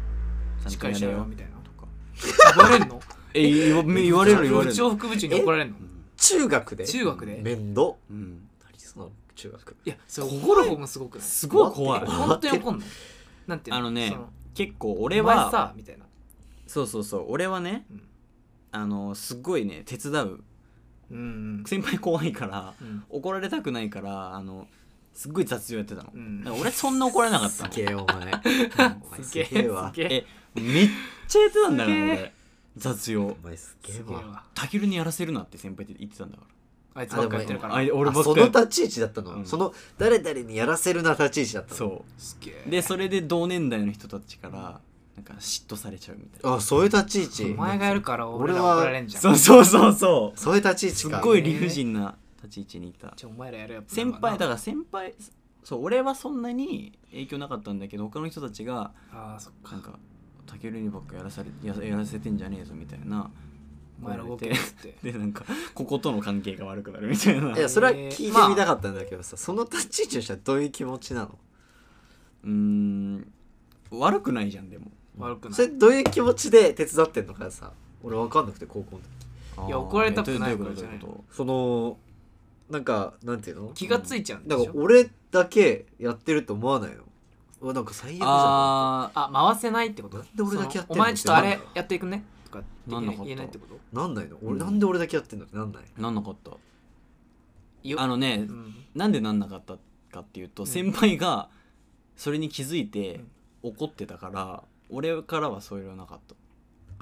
[SPEAKER 1] ちゃん
[SPEAKER 3] しっかりし
[SPEAKER 1] とやれよ
[SPEAKER 3] ろよみたいな。
[SPEAKER 1] とか。
[SPEAKER 3] 言われんの？[LAUGHS]
[SPEAKER 1] え言わ言われる言われる。
[SPEAKER 3] 部長副部長に怒られんの？
[SPEAKER 2] 中学で？
[SPEAKER 3] 中学で？
[SPEAKER 2] 面倒
[SPEAKER 1] うん。
[SPEAKER 2] 何その中学。
[SPEAKER 3] いやそれ怒る方もすごくない？
[SPEAKER 1] すごい怖い。
[SPEAKER 2] 待
[SPEAKER 3] 本当に怒んのなんていう
[SPEAKER 1] あのね結構俺は
[SPEAKER 3] さみたいな。
[SPEAKER 1] そうそうそう。俺はね、
[SPEAKER 3] うん。
[SPEAKER 1] あのすっごいね手伝う。
[SPEAKER 3] うん
[SPEAKER 1] 先輩怖いから
[SPEAKER 3] うん。
[SPEAKER 1] 怒られたくないからあのすっごい雑用やってたの、
[SPEAKER 3] うん。
[SPEAKER 1] 俺そんな怒られなかった
[SPEAKER 2] す
[SPEAKER 1] の
[SPEAKER 2] げえお前。[LAUGHS] お前
[SPEAKER 3] すげえ
[SPEAKER 2] わ。
[SPEAKER 3] え
[SPEAKER 1] え。めっちゃやってたんだか俺。雑用。
[SPEAKER 2] お前すげえわ。
[SPEAKER 3] すげえわ
[SPEAKER 1] たけるにやらせるなって先輩って言ってたんだから
[SPEAKER 3] あいつばっかやってるから。
[SPEAKER 1] あい俺
[SPEAKER 2] そ
[SPEAKER 1] っかり
[SPEAKER 2] の立ち位置だったの、
[SPEAKER 1] うん。
[SPEAKER 2] その誰々にやらせるな立ち位置だったの？
[SPEAKER 1] そ
[SPEAKER 3] すげえ。
[SPEAKER 1] うでそれで同年代の人たちからなんか嫉妬されちゃうみたいな。
[SPEAKER 2] あそういう立ち位置？
[SPEAKER 3] お前がやるから俺ら
[SPEAKER 2] 俺は
[SPEAKER 3] 怒られんじゃん。
[SPEAKER 1] そうそうそうそう。
[SPEAKER 2] そういう立ち位置か。
[SPEAKER 1] すっごい理不尽な立ち位置にいた。
[SPEAKER 3] じゃあお前らやるやつ
[SPEAKER 1] 先輩だから先輩そう俺はそんなに影響なかったんだけど他の人たちが
[SPEAKER 3] ああそっか。
[SPEAKER 1] なんかたけるにばっかやらされややらせてんじゃねえぞみたいな
[SPEAKER 3] お前ら動っつって。
[SPEAKER 1] でなんかこことの関係が悪くなるみたいな。い
[SPEAKER 2] やそれは聞いてみたかったんだけどさ、その立ち位置としてはどういう気持ちなの？
[SPEAKER 1] うーん。悪くないじゃんでも。
[SPEAKER 3] 悪くない。
[SPEAKER 2] それどういう気持ちで手伝ってんのかさ？俺分かんなくて高校の時。
[SPEAKER 3] いや怒られたくないからじゃない。
[SPEAKER 2] そのなんかなんていうの？
[SPEAKER 3] 気がついちゃうんで
[SPEAKER 2] だ
[SPEAKER 3] しょ？
[SPEAKER 2] から俺だけやってると思わないの？うわなんか最悪じゃん
[SPEAKER 1] あ
[SPEAKER 3] あ回せないってこと？
[SPEAKER 2] なんで俺だけやってんの？
[SPEAKER 3] そのお前ちょっとあれやっていくねとか
[SPEAKER 1] なんなかった。
[SPEAKER 3] 言えないってこと？
[SPEAKER 2] なんないの？俺、
[SPEAKER 1] うん。
[SPEAKER 2] なんで俺だけやってんの？ってなんない？
[SPEAKER 1] ーなんなかった。
[SPEAKER 3] よ
[SPEAKER 1] あのね
[SPEAKER 3] うん。
[SPEAKER 1] なんでなんなかったかっていうと、
[SPEAKER 3] うん。
[SPEAKER 1] 先輩がそれに気づいて
[SPEAKER 3] うん。
[SPEAKER 1] 怒ってたから俺からはそういうのなかった。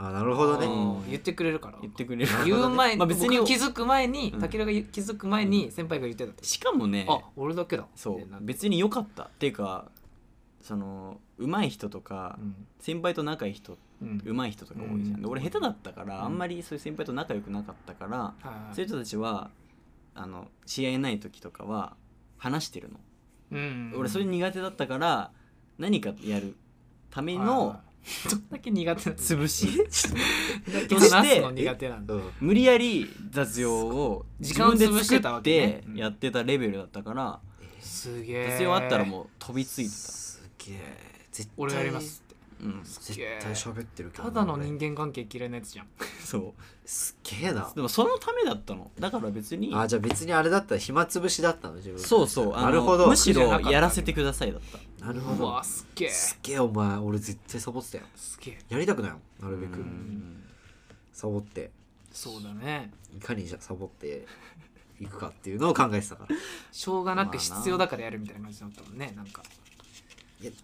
[SPEAKER 2] あなるほどね。
[SPEAKER 1] うん。
[SPEAKER 3] 言ってくれるから。
[SPEAKER 1] 言ってくれる。
[SPEAKER 3] 言う前に
[SPEAKER 1] まあ別に
[SPEAKER 3] 僕気づく前に
[SPEAKER 1] うん。
[SPEAKER 3] たけるが気づく前に先輩が言ってたって
[SPEAKER 1] しかもね
[SPEAKER 3] あ俺だけだ。
[SPEAKER 1] そう。
[SPEAKER 3] ってなって
[SPEAKER 1] 別に良かった。っていうかその上手い人とか、
[SPEAKER 3] うん。
[SPEAKER 1] 先輩と仲いい人
[SPEAKER 3] うん
[SPEAKER 1] 上手い人とか多いじゃん、俺下手だったから、
[SPEAKER 3] うん。
[SPEAKER 1] あんまりそういう先輩と仲良くなかったから、そういう人たちはあの試合ない時とかは話してるの、
[SPEAKER 3] うん
[SPEAKER 1] 俺それ苦手だったから何かやるため
[SPEAKER 3] はい
[SPEAKER 1] の
[SPEAKER 3] はい。どんだけ苦手
[SPEAKER 1] 潰し。[LAUGHS]
[SPEAKER 3] と
[SPEAKER 1] して
[SPEAKER 3] 苦手な
[SPEAKER 1] 無理やり雑用を
[SPEAKER 3] 時間
[SPEAKER 1] で作ってやってたレベルだったから、
[SPEAKER 3] すげえ
[SPEAKER 1] 雑用あったらもう飛びついてた、
[SPEAKER 2] すげえ絶対。
[SPEAKER 3] 俺やります
[SPEAKER 1] うん、
[SPEAKER 2] 絶対喋ってるけど
[SPEAKER 3] ただの人間関係嫌いなやつじゃん。
[SPEAKER 1] そう。
[SPEAKER 2] すっげえな。
[SPEAKER 1] でもそのためだったの。だから別に。
[SPEAKER 2] あじゃあ別にあれだったら暇つぶしだったの自分。
[SPEAKER 1] そうそう。あの
[SPEAKER 2] なるほど。
[SPEAKER 1] むしろやらせてくださいだった。
[SPEAKER 3] う
[SPEAKER 2] なるほど。
[SPEAKER 3] わすっげえ。
[SPEAKER 2] すっげえお前俺絶対サボってたよ。
[SPEAKER 3] すげえ。
[SPEAKER 2] やりたくないよなるべく。
[SPEAKER 1] うん。
[SPEAKER 2] サボって。
[SPEAKER 3] そうだね。
[SPEAKER 2] いかにじゃサボっていくかっていうのを考えてたから。
[SPEAKER 3] しょうがなく必要だからやるみたいな感じだったもんねなんか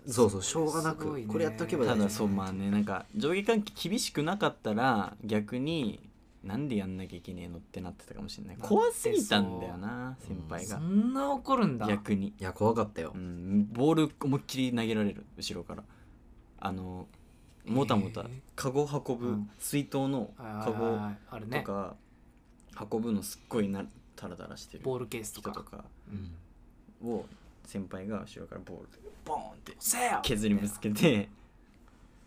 [SPEAKER 2] そうそうしょうがなく
[SPEAKER 3] ね。
[SPEAKER 2] これやっとけば
[SPEAKER 1] ただそうまあねなんか上下関係厳しくなかったら逆になんでやんなきゃいけねえのってなってたかもしれない。怖すぎたんだよな先輩が。
[SPEAKER 3] そんな怒るんだ。
[SPEAKER 1] 逆に、
[SPEAKER 2] いや怖かったよ。
[SPEAKER 1] うん、ボール思いっきり投げられる後ろから。あのもたもたカゴ運ぶ
[SPEAKER 3] うん。
[SPEAKER 1] 水筒のカゴとか運ぶのすっごいなタラタラしてる
[SPEAKER 3] ボールケースとか。
[SPEAKER 1] 人とか
[SPEAKER 2] うん。
[SPEAKER 1] を先輩が後ろからボールでボーンって削りぶつけて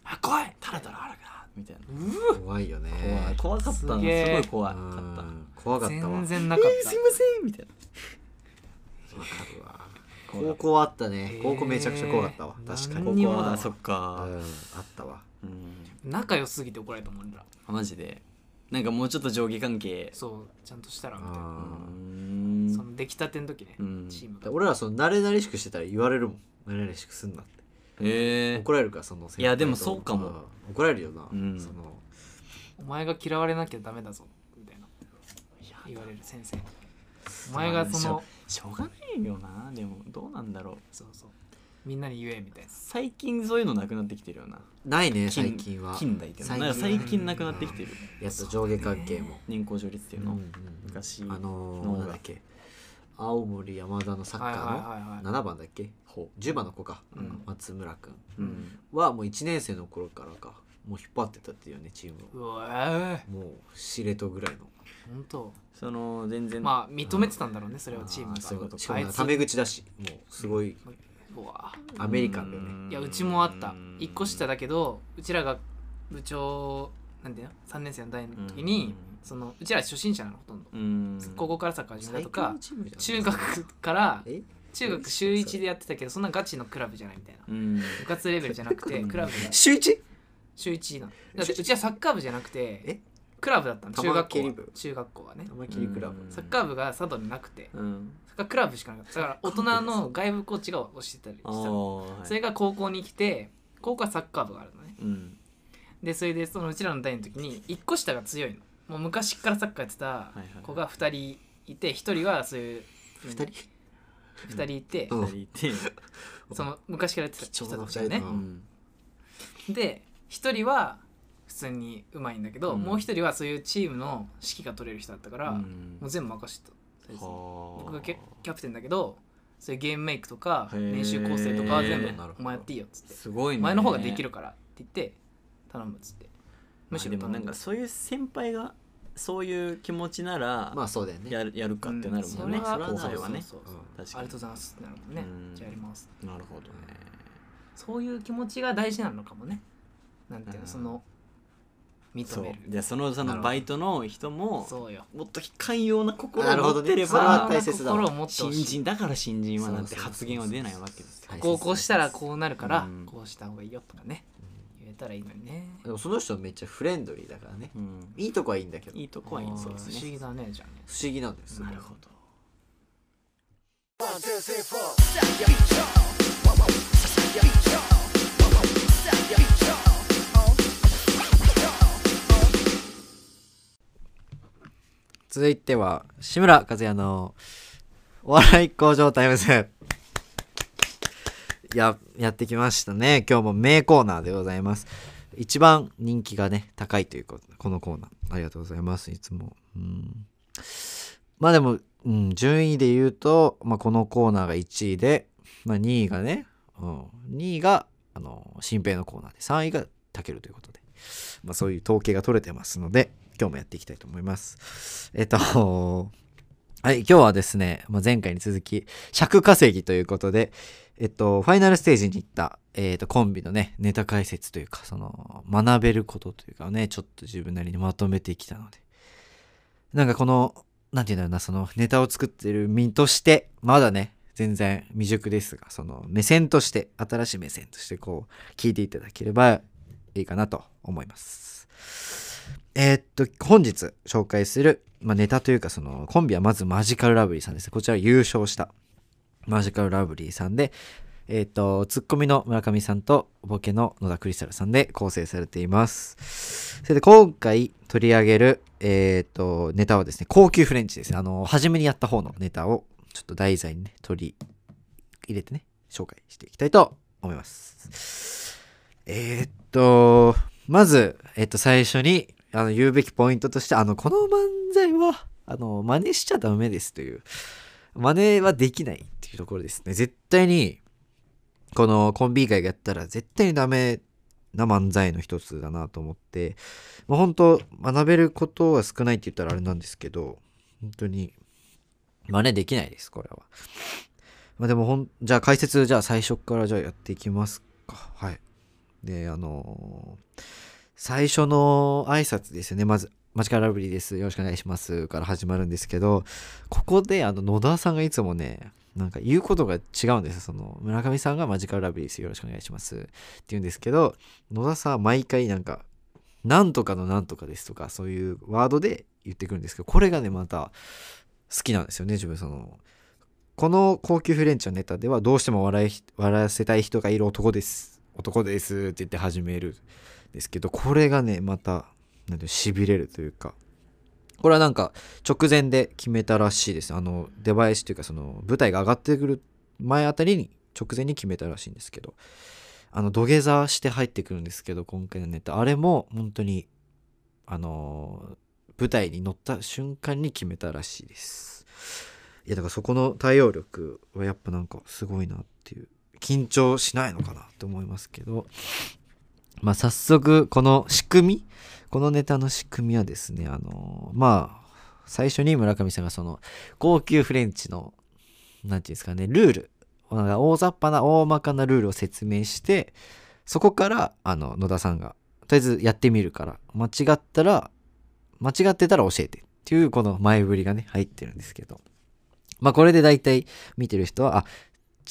[SPEAKER 3] あ来い！
[SPEAKER 1] タラタラあるかみたいな。
[SPEAKER 2] 怖いよね。
[SPEAKER 1] 怖怖かったのすごい怖かった。
[SPEAKER 2] うん。怖かったわ。
[SPEAKER 3] 全然なかった。
[SPEAKER 1] すいません！みたいな。
[SPEAKER 2] わかるわ。
[SPEAKER 1] 怖かった。
[SPEAKER 2] 高校あったね。高校めちゃくちゃ怖かったわ。確かに。
[SPEAKER 3] 何にもだわ
[SPEAKER 1] ここはそっ
[SPEAKER 2] うん。
[SPEAKER 1] か
[SPEAKER 2] あったわ。
[SPEAKER 1] うん。
[SPEAKER 3] 仲良すぎて怒られたもん俺ら。
[SPEAKER 1] マジでなんかもうちょっと上下関係。
[SPEAKER 3] そうちゃんとしたらみたいな。
[SPEAKER 1] う
[SPEAKER 2] あ
[SPEAKER 1] ん
[SPEAKER 3] その出来たての時ね
[SPEAKER 1] うん。
[SPEAKER 3] チーム
[SPEAKER 2] 俺らその慣れ慣れしくしてたら言われるもん。慣れ慣れしくすんなって。
[SPEAKER 1] へえ
[SPEAKER 2] 怒られるからその先輩と。
[SPEAKER 1] いやでもそうかも。
[SPEAKER 2] ん。怒られるよな。
[SPEAKER 1] うん。
[SPEAKER 2] その
[SPEAKER 3] お前が嫌われなきゃダメだぞみたいな。言われる先生お前がその
[SPEAKER 1] しょうがないよな。でもどうなんだろう。
[SPEAKER 3] そうそうみんなに言えみたいな。
[SPEAKER 1] 最近そういうのなくなってきてるよな。
[SPEAKER 2] ないね最近は。
[SPEAKER 1] 近代っていうの。
[SPEAKER 2] 最近。
[SPEAKER 1] なんか最近なくなってきてる。
[SPEAKER 2] やっと上下関係も。
[SPEAKER 1] 年功序列っていうの、
[SPEAKER 2] うんうん
[SPEAKER 1] 昔
[SPEAKER 2] あの
[SPEAKER 1] のが。
[SPEAKER 2] ー、なんだっけ。青森山田のサッカ
[SPEAKER 3] はいはい
[SPEAKER 2] ー
[SPEAKER 3] はいはい。
[SPEAKER 2] の7番だっけ？
[SPEAKER 1] ほ
[SPEAKER 2] 10番の子か、
[SPEAKER 3] うん。
[SPEAKER 2] 松村君。
[SPEAKER 1] う、うん、
[SPEAKER 2] はもう1年生の頃からか。もう引っ張ってたっていうねチームを。
[SPEAKER 3] うわえ
[SPEAKER 2] もう司令塔ぐらいの。
[SPEAKER 3] 本当。
[SPEAKER 1] その全然。
[SPEAKER 3] まあ認めてたんだろうねそれをチームが
[SPEAKER 1] あーそういうこと。
[SPEAKER 2] しかも
[SPEAKER 3] あいつ
[SPEAKER 2] タメ口だし。もうすごいアメリカンでね。
[SPEAKER 3] いやうちもあった。1個下だけどうちらが部長なんていうの？3年生の代の時にそのうちら初心者なのほとんど。
[SPEAKER 1] うん。
[SPEAKER 3] 高校からサッカー始めたとか中学から
[SPEAKER 2] え？
[SPEAKER 3] 中学週1でやってたけどそんなガチのクラブじゃないみたいな。
[SPEAKER 1] うん。
[SPEAKER 3] 部活レベルじゃなくてクラブが
[SPEAKER 2] 週 1?
[SPEAKER 3] 週1なの。だってうちはサッカー部じゃなく
[SPEAKER 2] え？
[SPEAKER 3] てクラブだったの中学校中学校はね。
[SPEAKER 2] 玉切りクラブ。
[SPEAKER 1] うん。
[SPEAKER 3] サッカー部が佐渡になくて。
[SPEAKER 1] うん。
[SPEAKER 3] サッカークラブしかなかった。だから大人の外部コーチが教えたりしたの。
[SPEAKER 1] ー
[SPEAKER 3] それが高校に来て高校はサッカー部があるのね。
[SPEAKER 1] うん。
[SPEAKER 3] でそれでそのうちらの代の時に1個下が強いの。もう昔からサッカーやってた子が2人いて1人はそういう
[SPEAKER 2] 2人
[SPEAKER 3] ？2人いて、
[SPEAKER 2] うん。
[SPEAKER 1] 二人いて。
[SPEAKER 3] その昔からやってた人たちね。
[SPEAKER 1] うん。
[SPEAKER 3] で1人は普通にうまいんだけど、
[SPEAKER 1] うん。
[SPEAKER 3] もう1人はそういうチームの指揮が取れる人だったから、
[SPEAKER 1] うん。
[SPEAKER 3] もう全部任せてた僕がキャキャプテンだけどそういうゲームメイクとか
[SPEAKER 1] へー。
[SPEAKER 3] 練習構成とかは全部
[SPEAKER 2] なるほど。
[SPEAKER 3] お前やっていいよっつって。
[SPEAKER 1] すごいね。
[SPEAKER 3] お前の方ができるからって言って頼むっつって。むしろ
[SPEAKER 1] むしろでもなんかそういう先輩がそういう気持ちなら
[SPEAKER 2] まあそうだよね。
[SPEAKER 1] やるやるかってなるもんね、
[SPEAKER 3] うん。それは
[SPEAKER 1] 後輩はね。
[SPEAKER 3] そうそうそう
[SPEAKER 1] 確かに。
[SPEAKER 3] ありがとうございますってなるもんね。
[SPEAKER 1] うん。
[SPEAKER 3] じゃあやります。
[SPEAKER 1] なるほどね。
[SPEAKER 3] そういう気持ちが大事なのかもね。なんていう
[SPEAKER 1] うん。
[SPEAKER 3] のその認
[SPEAKER 1] そう。
[SPEAKER 3] める
[SPEAKER 1] じゃあそのそのバイトの人も
[SPEAKER 3] そうよ。
[SPEAKER 1] もっと寛容な心を
[SPEAKER 2] なるほど。ね
[SPEAKER 1] 持ってれ
[SPEAKER 2] それは
[SPEAKER 1] ば
[SPEAKER 2] 大切だわ。
[SPEAKER 3] 心を持ってほしい。
[SPEAKER 1] 新人だから新人はなんて発言は出ないわけですよ。
[SPEAKER 2] はい
[SPEAKER 3] こうこうしたらこうなるから
[SPEAKER 1] うん。
[SPEAKER 3] こうした方がいいよとかね。言えたらいいのにね。
[SPEAKER 2] でもその人はめっちゃフレンドリーだからね。
[SPEAKER 1] うん。
[SPEAKER 2] いいとこはいいんだけど。
[SPEAKER 1] いいとこはいい。
[SPEAKER 3] あー
[SPEAKER 1] そうですね。
[SPEAKER 3] 不思議だねじゃあね。
[SPEAKER 2] 不思議なんです
[SPEAKER 1] なるほど
[SPEAKER 2] 続いては志村和也のお笑い工場タイムズややってきましたね。今日も名コーナーでございます。一番人気がね高いということこのコーナー。ありがとうございます。いつも。うん。まあでも、うん、順位で言うと、まあ、このコーナーが1位で、まあ、2位がね、うん、2位があの新平のコーナーで3位がたけるということで、まあ、そういう統計が取れてますので今日もやっていきたいと思います。えっと [LAUGHS] はい今日はですね、まあ、前回に続き尺稼ぎということでえっとファイナルステージに行った、えっとコンビのねネタ解説というかその学べることというかねちょっと自分なりにまとめてきたので。なんかこのなんていうんだろうなそのネタを作ってる身としてまだね全然未熟ですがその目線として新しい目線としてこう聞いていただければいいかなと思います。えーっと本日紹介する、まあ、ネタというかそのコンビはまずマジカルラブリーさんですこちら優勝したマジカルラブリーさんでえっ、と、ツッコミの村上さんとボケの野田クリスタルさんで構成されています。それで今回取り上げる、えっ、と、ネタはですね、高級フレンチですね。あの、初めにやった方のネタをちょっと題材にね、取り入れてね、紹介していきたいと思います。えーっと、まず、えっと、最初に、あの、言うべきポイントとして、あの、この漫才は、あの、真似しちゃダメですという、真似はできないっていうところですね。絶対に、このコンビ以外がやったら、絶対にダメな漫才の一つだなと思って、もう本当学べることは少ないって言ったらあれなんですけど、本当に、真似できないです、これは。まあでもほん、じゃあ解説、じゃあ最初からじゃあやっていきますか。はい。で、あのー最初の挨拶ですよね。まず、マジカルラブリーです。よろしくお願いします。から始まるんですけど、ここで、あの、野田さんがいつもね、なんか言うことが違うんですよ。その、村上さんがマジカルラブリーです。よろしくお願いします。って言うんですけど、野田さんは毎回なんか、なんとかのなんとかですとか、そういうワードで言ってくるんですけど、これがね、また好きなんですよね。自分、その、この高級フレンチのネタではどうしても笑い笑わせたい人がいる男です男ですって言って始めるですけどこれがねまたなんてしびれるというか。これはなんか直前で決めたらしいです。あの出囃子というかその舞台が上がってくる前あたりに直前に決めたらしいんですけど。あの土下座して入ってくるんですけど今回のネタ。あれも本当にあの舞台に乗った瞬間に決めたらしいです。いやだからそこの対応力はやっぱなんかすごいなっていう。緊張しないのかなって思いますけど。まあ早速この仕組みこのネタの仕組みはですねあのまあ最初に村上さんがその高級フレンチの何て言うんですかねルールなんか大雑把な大まかなルールを説明してそこからあの野田さんがとりあえずやってみるから間違ったら間違ってたら教えてっていうこの前振りがね入ってるんですけど。まあこれで大体見てる人は、あ、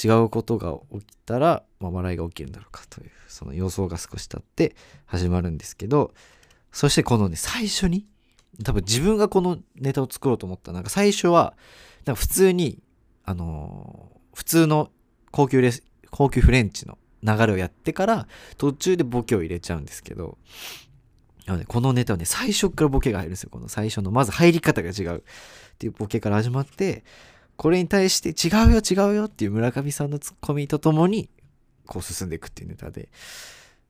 [SPEAKER 2] 違うことが起きたら、まあ、笑いが起きるんだろうかという、その予想が少し経って始まるんですけど、そしてこのね、最初に、多分自分がこのネタを作ろうと思ったなんか最初は、なんか普通に、あのー普通の高級レス、高級フレンチの流れをやってから、途中でボケを入れちゃうんですけど、このネタはね、最初からボケが入るんですよ。この最初の、まず入り方が違うっていうボケから始まって、これに対して違うよ違うよっていう村上さんのツッコミとともにこう進んでいくっていうネタで。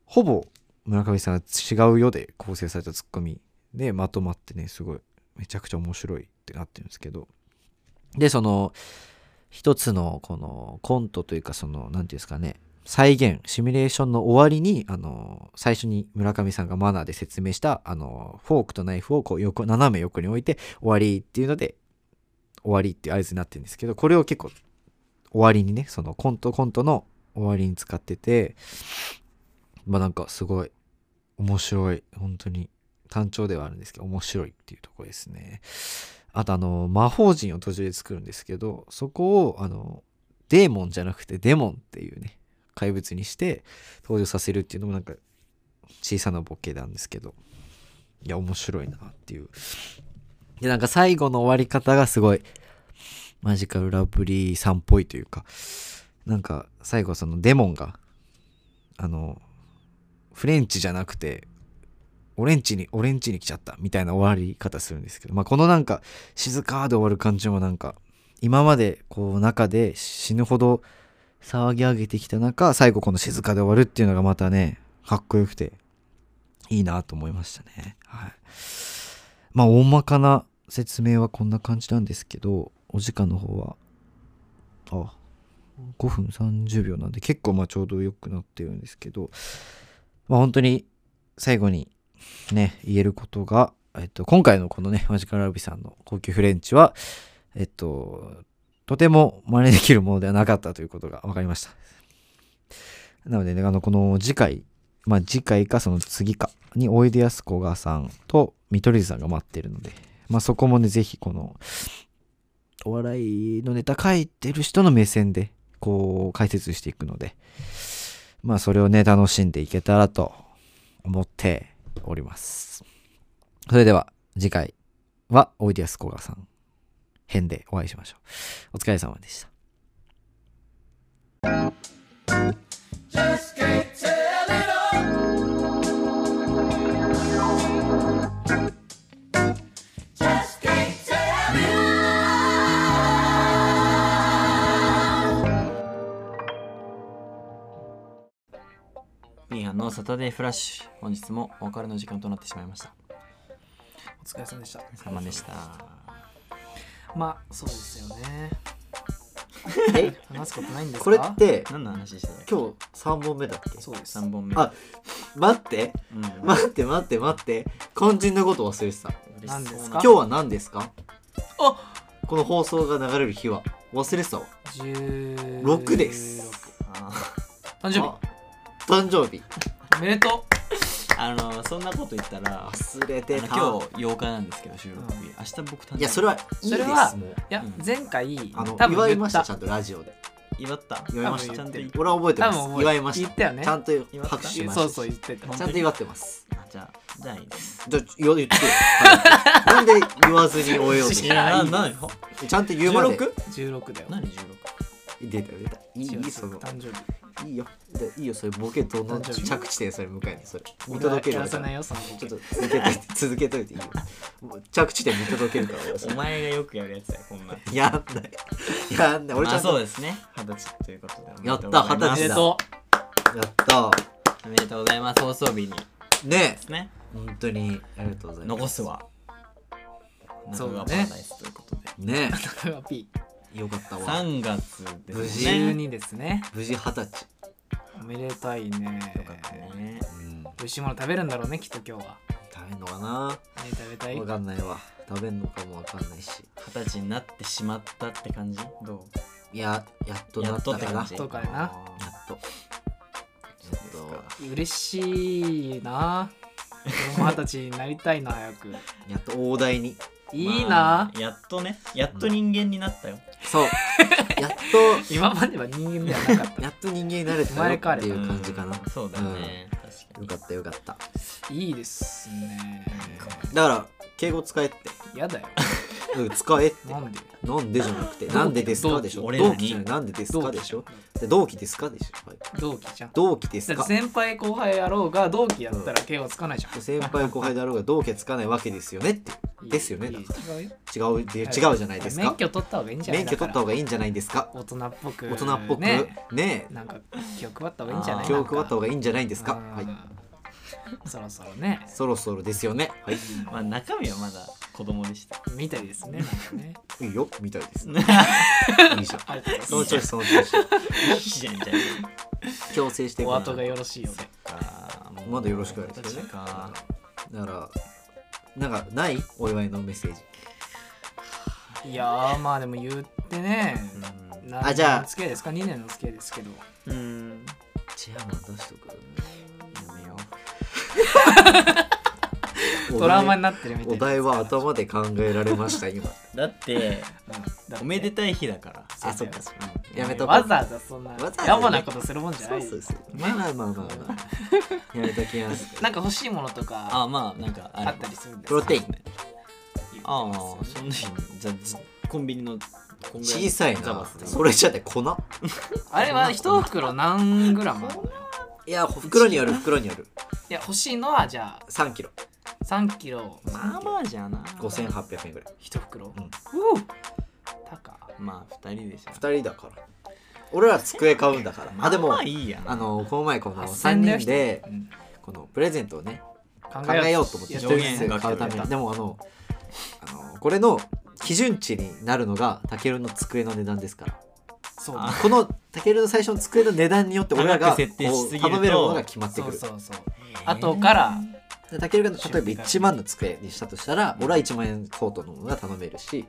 [SPEAKER 2] ほぼ村上さんが違うよで構成されたツッコミでまとまってねすごいめちゃくちゃ面白いってなってるんですけど。でその一つのこのコントというかその何ていうんですかね再現シミュレーションの終わりにあの最初に村上さんがマナーで説明したあのフォークとナイフをこう横斜め横に置いて終わりっていうので終わりっていう合図になってるんですけどこれを結構終わりにねそのコントコントの終わりに使っててまあなんかすごい面白い本当に単調ではあるんですけど面白いっていうとこですね。あとあの魔法陣を途中で作るんですけどそこをあのデーモンじゃなくてデモンっていうね怪物にして登場させるっていうのもなんか小さなボケなんですけどいや面白いなっていう。で、なんか最後の終わり方がすごい、マジカルラブリーさんっぽいというか、なんか最後そのデモンが、あの、フレンチじゃなくて、オレンジに、オレンジに来ちゃったみたいな終わり方するんですけど、まあこのなんか静かで終わる感じもなんか、今までこう中で死ぬほど騒ぎ上げてきた中、最後この静かで終わるっていうのがまたね、かっこよくて、いいなと思いましたね。はい。まあ大まかな説明はこんな感じなんですけどお時間の方はあ5分30秒なんで結構まあちょうどよくなってるんですけどまあ本当に最後にね言えることが、えっと、今回のこのねマジカルラビさんの高級フレンチはえっととても真似できるものではなかったということが分かりました。なのでねあのこの次回まあ次回かその次かにおいでやすこがさんと見取り図さんが待ってるので、まあそこもね、ぜひこの、お笑いのネタ書いてる人の目線で、こう、解説していくので、まあそれをね、楽しんでいけたらと思っております。それでは、次回は、おいでやすこがさん編でお会いしましょう。お疲れ様でした。
[SPEAKER 1] ピーハンのサタデーフラッシュ本日もお別れの時間となってしまいました。
[SPEAKER 3] お疲れ様でした。
[SPEAKER 1] お疲れ様でした。
[SPEAKER 3] まあそうですよね。
[SPEAKER 2] え？
[SPEAKER 3] 話すことないんですか？
[SPEAKER 2] これって
[SPEAKER 1] 何の話してた？
[SPEAKER 2] 今日3本目だっけ？
[SPEAKER 3] そうです。
[SPEAKER 1] 3本目。
[SPEAKER 2] あ待って。
[SPEAKER 1] うん。
[SPEAKER 2] 待って待って待って。肝心なこと忘れてた。
[SPEAKER 3] 何ですか？
[SPEAKER 2] 今日は何ですか？
[SPEAKER 3] あ！
[SPEAKER 2] この放送が流れる日は。忘れてたわ。
[SPEAKER 3] 16
[SPEAKER 2] 6です。
[SPEAKER 1] あ
[SPEAKER 3] 誕生日。
[SPEAKER 2] あ誕生日
[SPEAKER 3] おめでと
[SPEAKER 1] あのそんなこと言ったら
[SPEAKER 2] 忘れてた。
[SPEAKER 1] あの今日8日なんですけど収録日、
[SPEAKER 3] うん
[SPEAKER 1] 明日僕誕生日。
[SPEAKER 2] いやそれはいいです
[SPEAKER 3] それは
[SPEAKER 2] もう
[SPEAKER 3] ういや
[SPEAKER 1] うん。
[SPEAKER 3] 前回
[SPEAKER 2] あの
[SPEAKER 3] 多分
[SPEAKER 2] 祝い
[SPEAKER 3] 言った。
[SPEAKER 2] ましたちゃんとラジオで。
[SPEAKER 1] 祝った。
[SPEAKER 2] 祝いました。
[SPEAKER 1] ちゃんと言っ
[SPEAKER 2] 俺は覚えてます。
[SPEAKER 3] 多分覚え
[SPEAKER 2] 祝いました。
[SPEAKER 3] 言ったよね。
[SPEAKER 2] ちゃんと
[SPEAKER 1] 祝った
[SPEAKER 2] 拍手しました。
[SPEAKER 3] そうそう言ってた。
[SPEAKER 2] ちゃんと祝ってます。
[SPEAKER 1] あじゃあじゃあいいです。
[SPEAKER 2] じゃあ言言ってよ、はい。なんで言わずに終えようとし [LAUGHS]
[SPEAKER 3] いや
[SPEAKER 2] た
[SPEAKER 1] なな
[SPEAKER 2] ちゃんと言うまで。
[SPEAKER 1] 16?
[SPEAKER 3] 16だよ。
[SPEAKER 1] 何16
[SPEAKER 2] 出たよ出た。いいいい
[SPEAKER 3] 16
[SPEAKER 2] その。
[SPEAKER 3] 誕生日
[SPEAKER 2] いいよ。でいいよそれボケどの着地点それ迎えにそれ。見届けるから。ちょっと続けといて続けといていい？よ着地点見届けるから
[SPEAKER 1] お
[SPEAKER 2] れ。
[SPEAKER 1] 前がよくやるやつだよこんな。ん
[SPEAKER 2] やんない。やんない。俺ちゃ
[SPEAKER 1] あ
[SPEAKER 2] んと
[SPEAKER 1] そうですね。二十歳ということで
[SPEAKER 2] やった
[SPEAKER 1] おめでとうございます。
[SPEAKER 3] おめでと
[SPEAKER 2] やった。
[SPEAKER 1] おめでとうございます放送日に。で
[SPEAKER 2] ね。
[SPEAKER 1] すね。
[SPEAKER 2] 本当にありがとうございます。
[SPEAKER 1] 残すは
[SPEAKER 3] そうだね。
[SPEAKER 1] 中川パラダイスということで。
[SPEAKER 2] ね。
[SPEAKER 3] う [LAUGHS] 中川 P
[SPEAKER 2] よかったわ。
[SPEAKER 1] 3月です
[SPEAKER 2] 無事
[SPEAKER 1] ね
[SPEAKER 3] 12ですね。
[SPEAKER 2] 無事二十歳。
[SPEAKER 3] おめでたいね。
[SPEAKER 1] よかったね。
[SPEAKER 2] うん。
[SPEAKER 3] 美味しいもの食べるんだろうねきっと今日は。
[SPEAKER 2] 食べんのかな？
[SPEAKER 3] ね食べたい？
[SPEAKER 2] わかんないわ。食べんのかもわかんないし。
[SPEAKER 1] 二十歳になってしまったって感じ？ど
[SPEAKER 2] いややっとなったかな。やっ
[SPEAKER 1] やっとって感じ？
[SPEAKER 3] とかやな
[SPEAKER 1] あ
[SPEAKER 2] と
[SPEAKER 1] ー
[SPEAKER 2] やっと。
[SPEAKER 3] 嬉しいな。俺も二十歳になりたいな早く。[LAUGHS]
[SPEAKER 2] やっと大台に
[SPEAKER 3] いいな、
[SPEAKER 1] まあやっとねやっと人間になったよ。
[SPEAKER 2] そう。[LAUGHS] やっと
[SPEAKER 3] 今までは人間ではなかった。
[SPEAKER 2] やっと人間になれた
[SPEAKER 3] 生まれ変われ
[SPEAKER 2] よっていう感じかな。
[SPEAKER 1] うんそうだね。確かに。
[SPEAKER 2] よかったよかった。
[SPEAKER 3] いいですね。
[SPEAKER 2] だから敬語使えって。
[SPEAKER 3] やだよ [LAUGHS]
[SPEAKER 2] うん使えって。
[SPEAKER 3] なんで？
[SPEAKER 2] なんでじゃなくてなんでですかでしょ？
[SPEAKER 1] 俺らに
[SPEAKER 2] 同期じゃない。なんでですかでしょ？で同期ですかでしょ？はい。
[SPEAKER 3] 同期じゃん。
[SPEAKER 2] 同期です
[SPEAKER 3] だって
[SPEAKER 2] か
[SPEAKER 3] 先輩後輩やろうが同期やったら敬語つかないじゃん。
[SPEAKER 2] 先輩後輩だろうが同期はつかないわけですよねって。ですよね。
[SPEAKER 3] いい
[SPEAKER 2] だか
[SPEAKER 3] 違う
[SPEAKER 2] 違うで違うじゃないですか。
[SPEAKER 3] 免許取った方がいいんじゃない？
[SPEAKER 2] 免許取った方
[SPEAKER 3] が
[SPEAKER 2] がいいんじゃないですか？
[SPEAKER 3] 大人っぽく。
[SPEAKER 2] 大人っぽく。
[SPEAKER 3] ね
[SPEAKER 2] ね
[SPEAKER 3] なんか気を配った方がいいんじゃない？
[SPEAKER 2] 気を配った方
[SPEAKER 3] が
[SPEAKER 2] がいいんじゃないですか？
[SPEAKER 3] うん
[SPEAKER 2] はい [LAUGHS]
[SPEAKER 3] そろそろね。
[SPEAKER 2] そろそろですよね。はい。
[SPEAKER 1] まあ中身はまだ子供でした
[SPEAKER 3] みたいですねなんかね。
[SPEAKER 2] いいよ。みたいです。[LAUGHS] いいじゃん。
[SPEAKER 3] ありがとうございます。
[SPEAKER 2] その調子その調子。
[SPEAKER 1] いいじゃんじゃ
[SPEAKER 2] 強制していくな
[SPEAKER 3] お後がよろしいようで。
[SPEAKER 1] あもう
[SPEAKER 2] まだよろしくないですよね。
[SPEAKER 1] 確か。
[SPEAKER 2] だからなんかない？お祝いのメッセージ。
[SPEAKER 3] いやーまあでも言ってね。
[SPEAKER 2] あじゃあ。
[SPEAKER 3] 年の付き合いですか？2年の付き合いですけど。
[SPEAKER 1] うん。
[SPEAKER 2] チェアマン出しとく？[LAUGHS]
[SPEAKER 3] トラウマになってるみたい
[SPEAKER 2] お題は頭で考えられました今。
[SPEAKER 1] うだって
[SPEAKER 3] うん。だって
[SPEAKER 1] おめでたい日だから
[SPEAKER 2] あそっかそっか。
[SPEAKER 1] うん
[SPEAKER 2] やめとこう。
[SPEAKER 3] わざわざそんな
[SPEAKER 2] わざわざね。
[SPEAKER 3] 野暮なことするもんじゃな
[SPEAKER 2] そうそうそう。まあまあまあまあまあ。やめときます。[LAUGHS]
[SPEAKER 3] なんか欲しいものとか
[SPEAKER 1] あまあなんかあ
[SPEAKER 3] あ
[SPEAKER 1] る
[SPEAKER 3] ったりするんです
[SPEAKER 2] プロテイン。
[SPEAKER 1] ああそんな日じゃあずコンビニのこんぐら
[SPEAKER 2] 小さいな
[SPEAKER 1] ザバスで
[SPEAKER 2] それじゃね粉？
[SPEAKER 3] あれは一袋何グラムあるの？よ
[SPEAKER 2] いや袋にある袋にある
[SPEAKER 3] いや欲しいのはじゃあ
[SPEAKER 2] 3キロ。
[SPEAKER 3] 3キロ。
[SPEAKER 1] まあまあじゃあな。
[SPEAKER 2] 5800円ぐらい。
[SPEAKER 3] 一袋？
[SPEAKER 2] うん。
[SPEAKER 3] うう高
[SPEAKER 1] まあ二人でしょ。
[SPEAKER 2] 2人だから。俺ら机買うんだから。[LAUGHS] あでも
[SPEAKER 1] まあいいやな
[SPEAKER 2] あのこの前この
[SPEAKER 3] 8000
[SPEAKER 2] 3
[SPEAKER 3] 円だよ
[SPEAKER 2] 人で
[SPEAKER 3] うん
[SPEAKER 2] このプレゼントをね
[SPEAKER 3] 考
[SPEAKER 2] 考えようと思って
[SPEAKER 3] や
[SPEAKER 2] 一人ずつ買うために。
[SPEAKER 1] 額
[SPEAKER 2] でもあのあのこれの基準値になるのがたけるの机の値段ですから
[SPEAKER 3] そう。
[SPEAKER 1] あ
[SPEAKER 2] このたけるの最初の机の値段によって俺らが
[SPEAKER 1] 設定しすぎると
[SPEAKER 2] こう頼めるものが決まって
[SPEAKER 3] そう
[SPEAKER 2] くる
[SPEAKER 3] そう。そう後から
[SPEAKER 2] でたけるが例えば1万の机にしたとしたら俺は1万円相当のものが頼めるし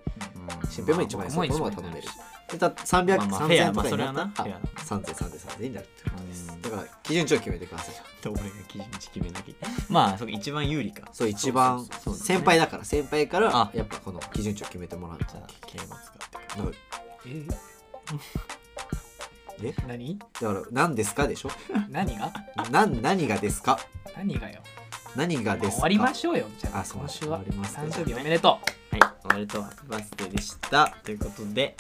[SPEAKER 2] 新平も1万円相当のものが頼めるでた300、
[SPEAKER 1] まあまあ
[SPEAKER 2] 3000
[SPEAKER 1] フェア
[SPEAKER 2] 円とかになった。ら、
[SPEAKER 1] まあそれはなフェア。
[SPEAKER 2] 3000、3000、3000になるってことです
[SPEAKER 1] うん。
[SPEAKER 2] だから基準値を決めてください。
[SPEAKER 1] 俺が基準値決めなきゃまあそこ一番有利か。
[SPEAKER 2] そう一番
[SPEAKER 1] そうそうそう。
[SPEAKER 2] 先輩だから先輩から
[SPEAKER 1] あ。
[SPEAKER 2] やっぱこの基準値を決めてもらう
[SPEAKER 1] じゃあ敬語使って
[SPEAKER 2] なんか
[SPEAKER 3] え [LAUGHS]
[SPEAKER 2] え
[SPEAKER 3] 何？
[SPEAKER 2] だから何ですかでしょ？
[SPEAKER 3] 何が？
[SPEAKER 2] な何がですか？
[SPEAKER 3] 何がよ？
[SPEAKER 2] 何がですか？
[SPEAKER 3] 終わりましょうよじゃあ。
[SPEAKER 2] あ
[SPEAKER 3] 今週は。
[SPEAKER 2] 終わり
[SPEAKER 3] 誕生日おめでとう。
[SPEAKER 1] はいおめでとうハッピーバースデーでした。ということで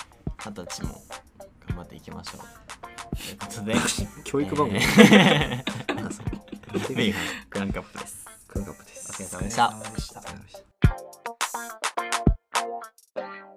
[SPEAKER 1] 二十歳も頑張っていきましょう。ということで。[LAUGHS]
[SPEAKER 2] 教育番組、
[SPEAKER 1] えー。[LAUGHS]
[SPEAKER 2] なんそれ
[SPEAKER 1] メインクランクアップです。
[SPEAKER 2] クランクップです。
[SPEAKER 3] お疲れ様でした。
[SPEAKER 2] お疲れ様でした。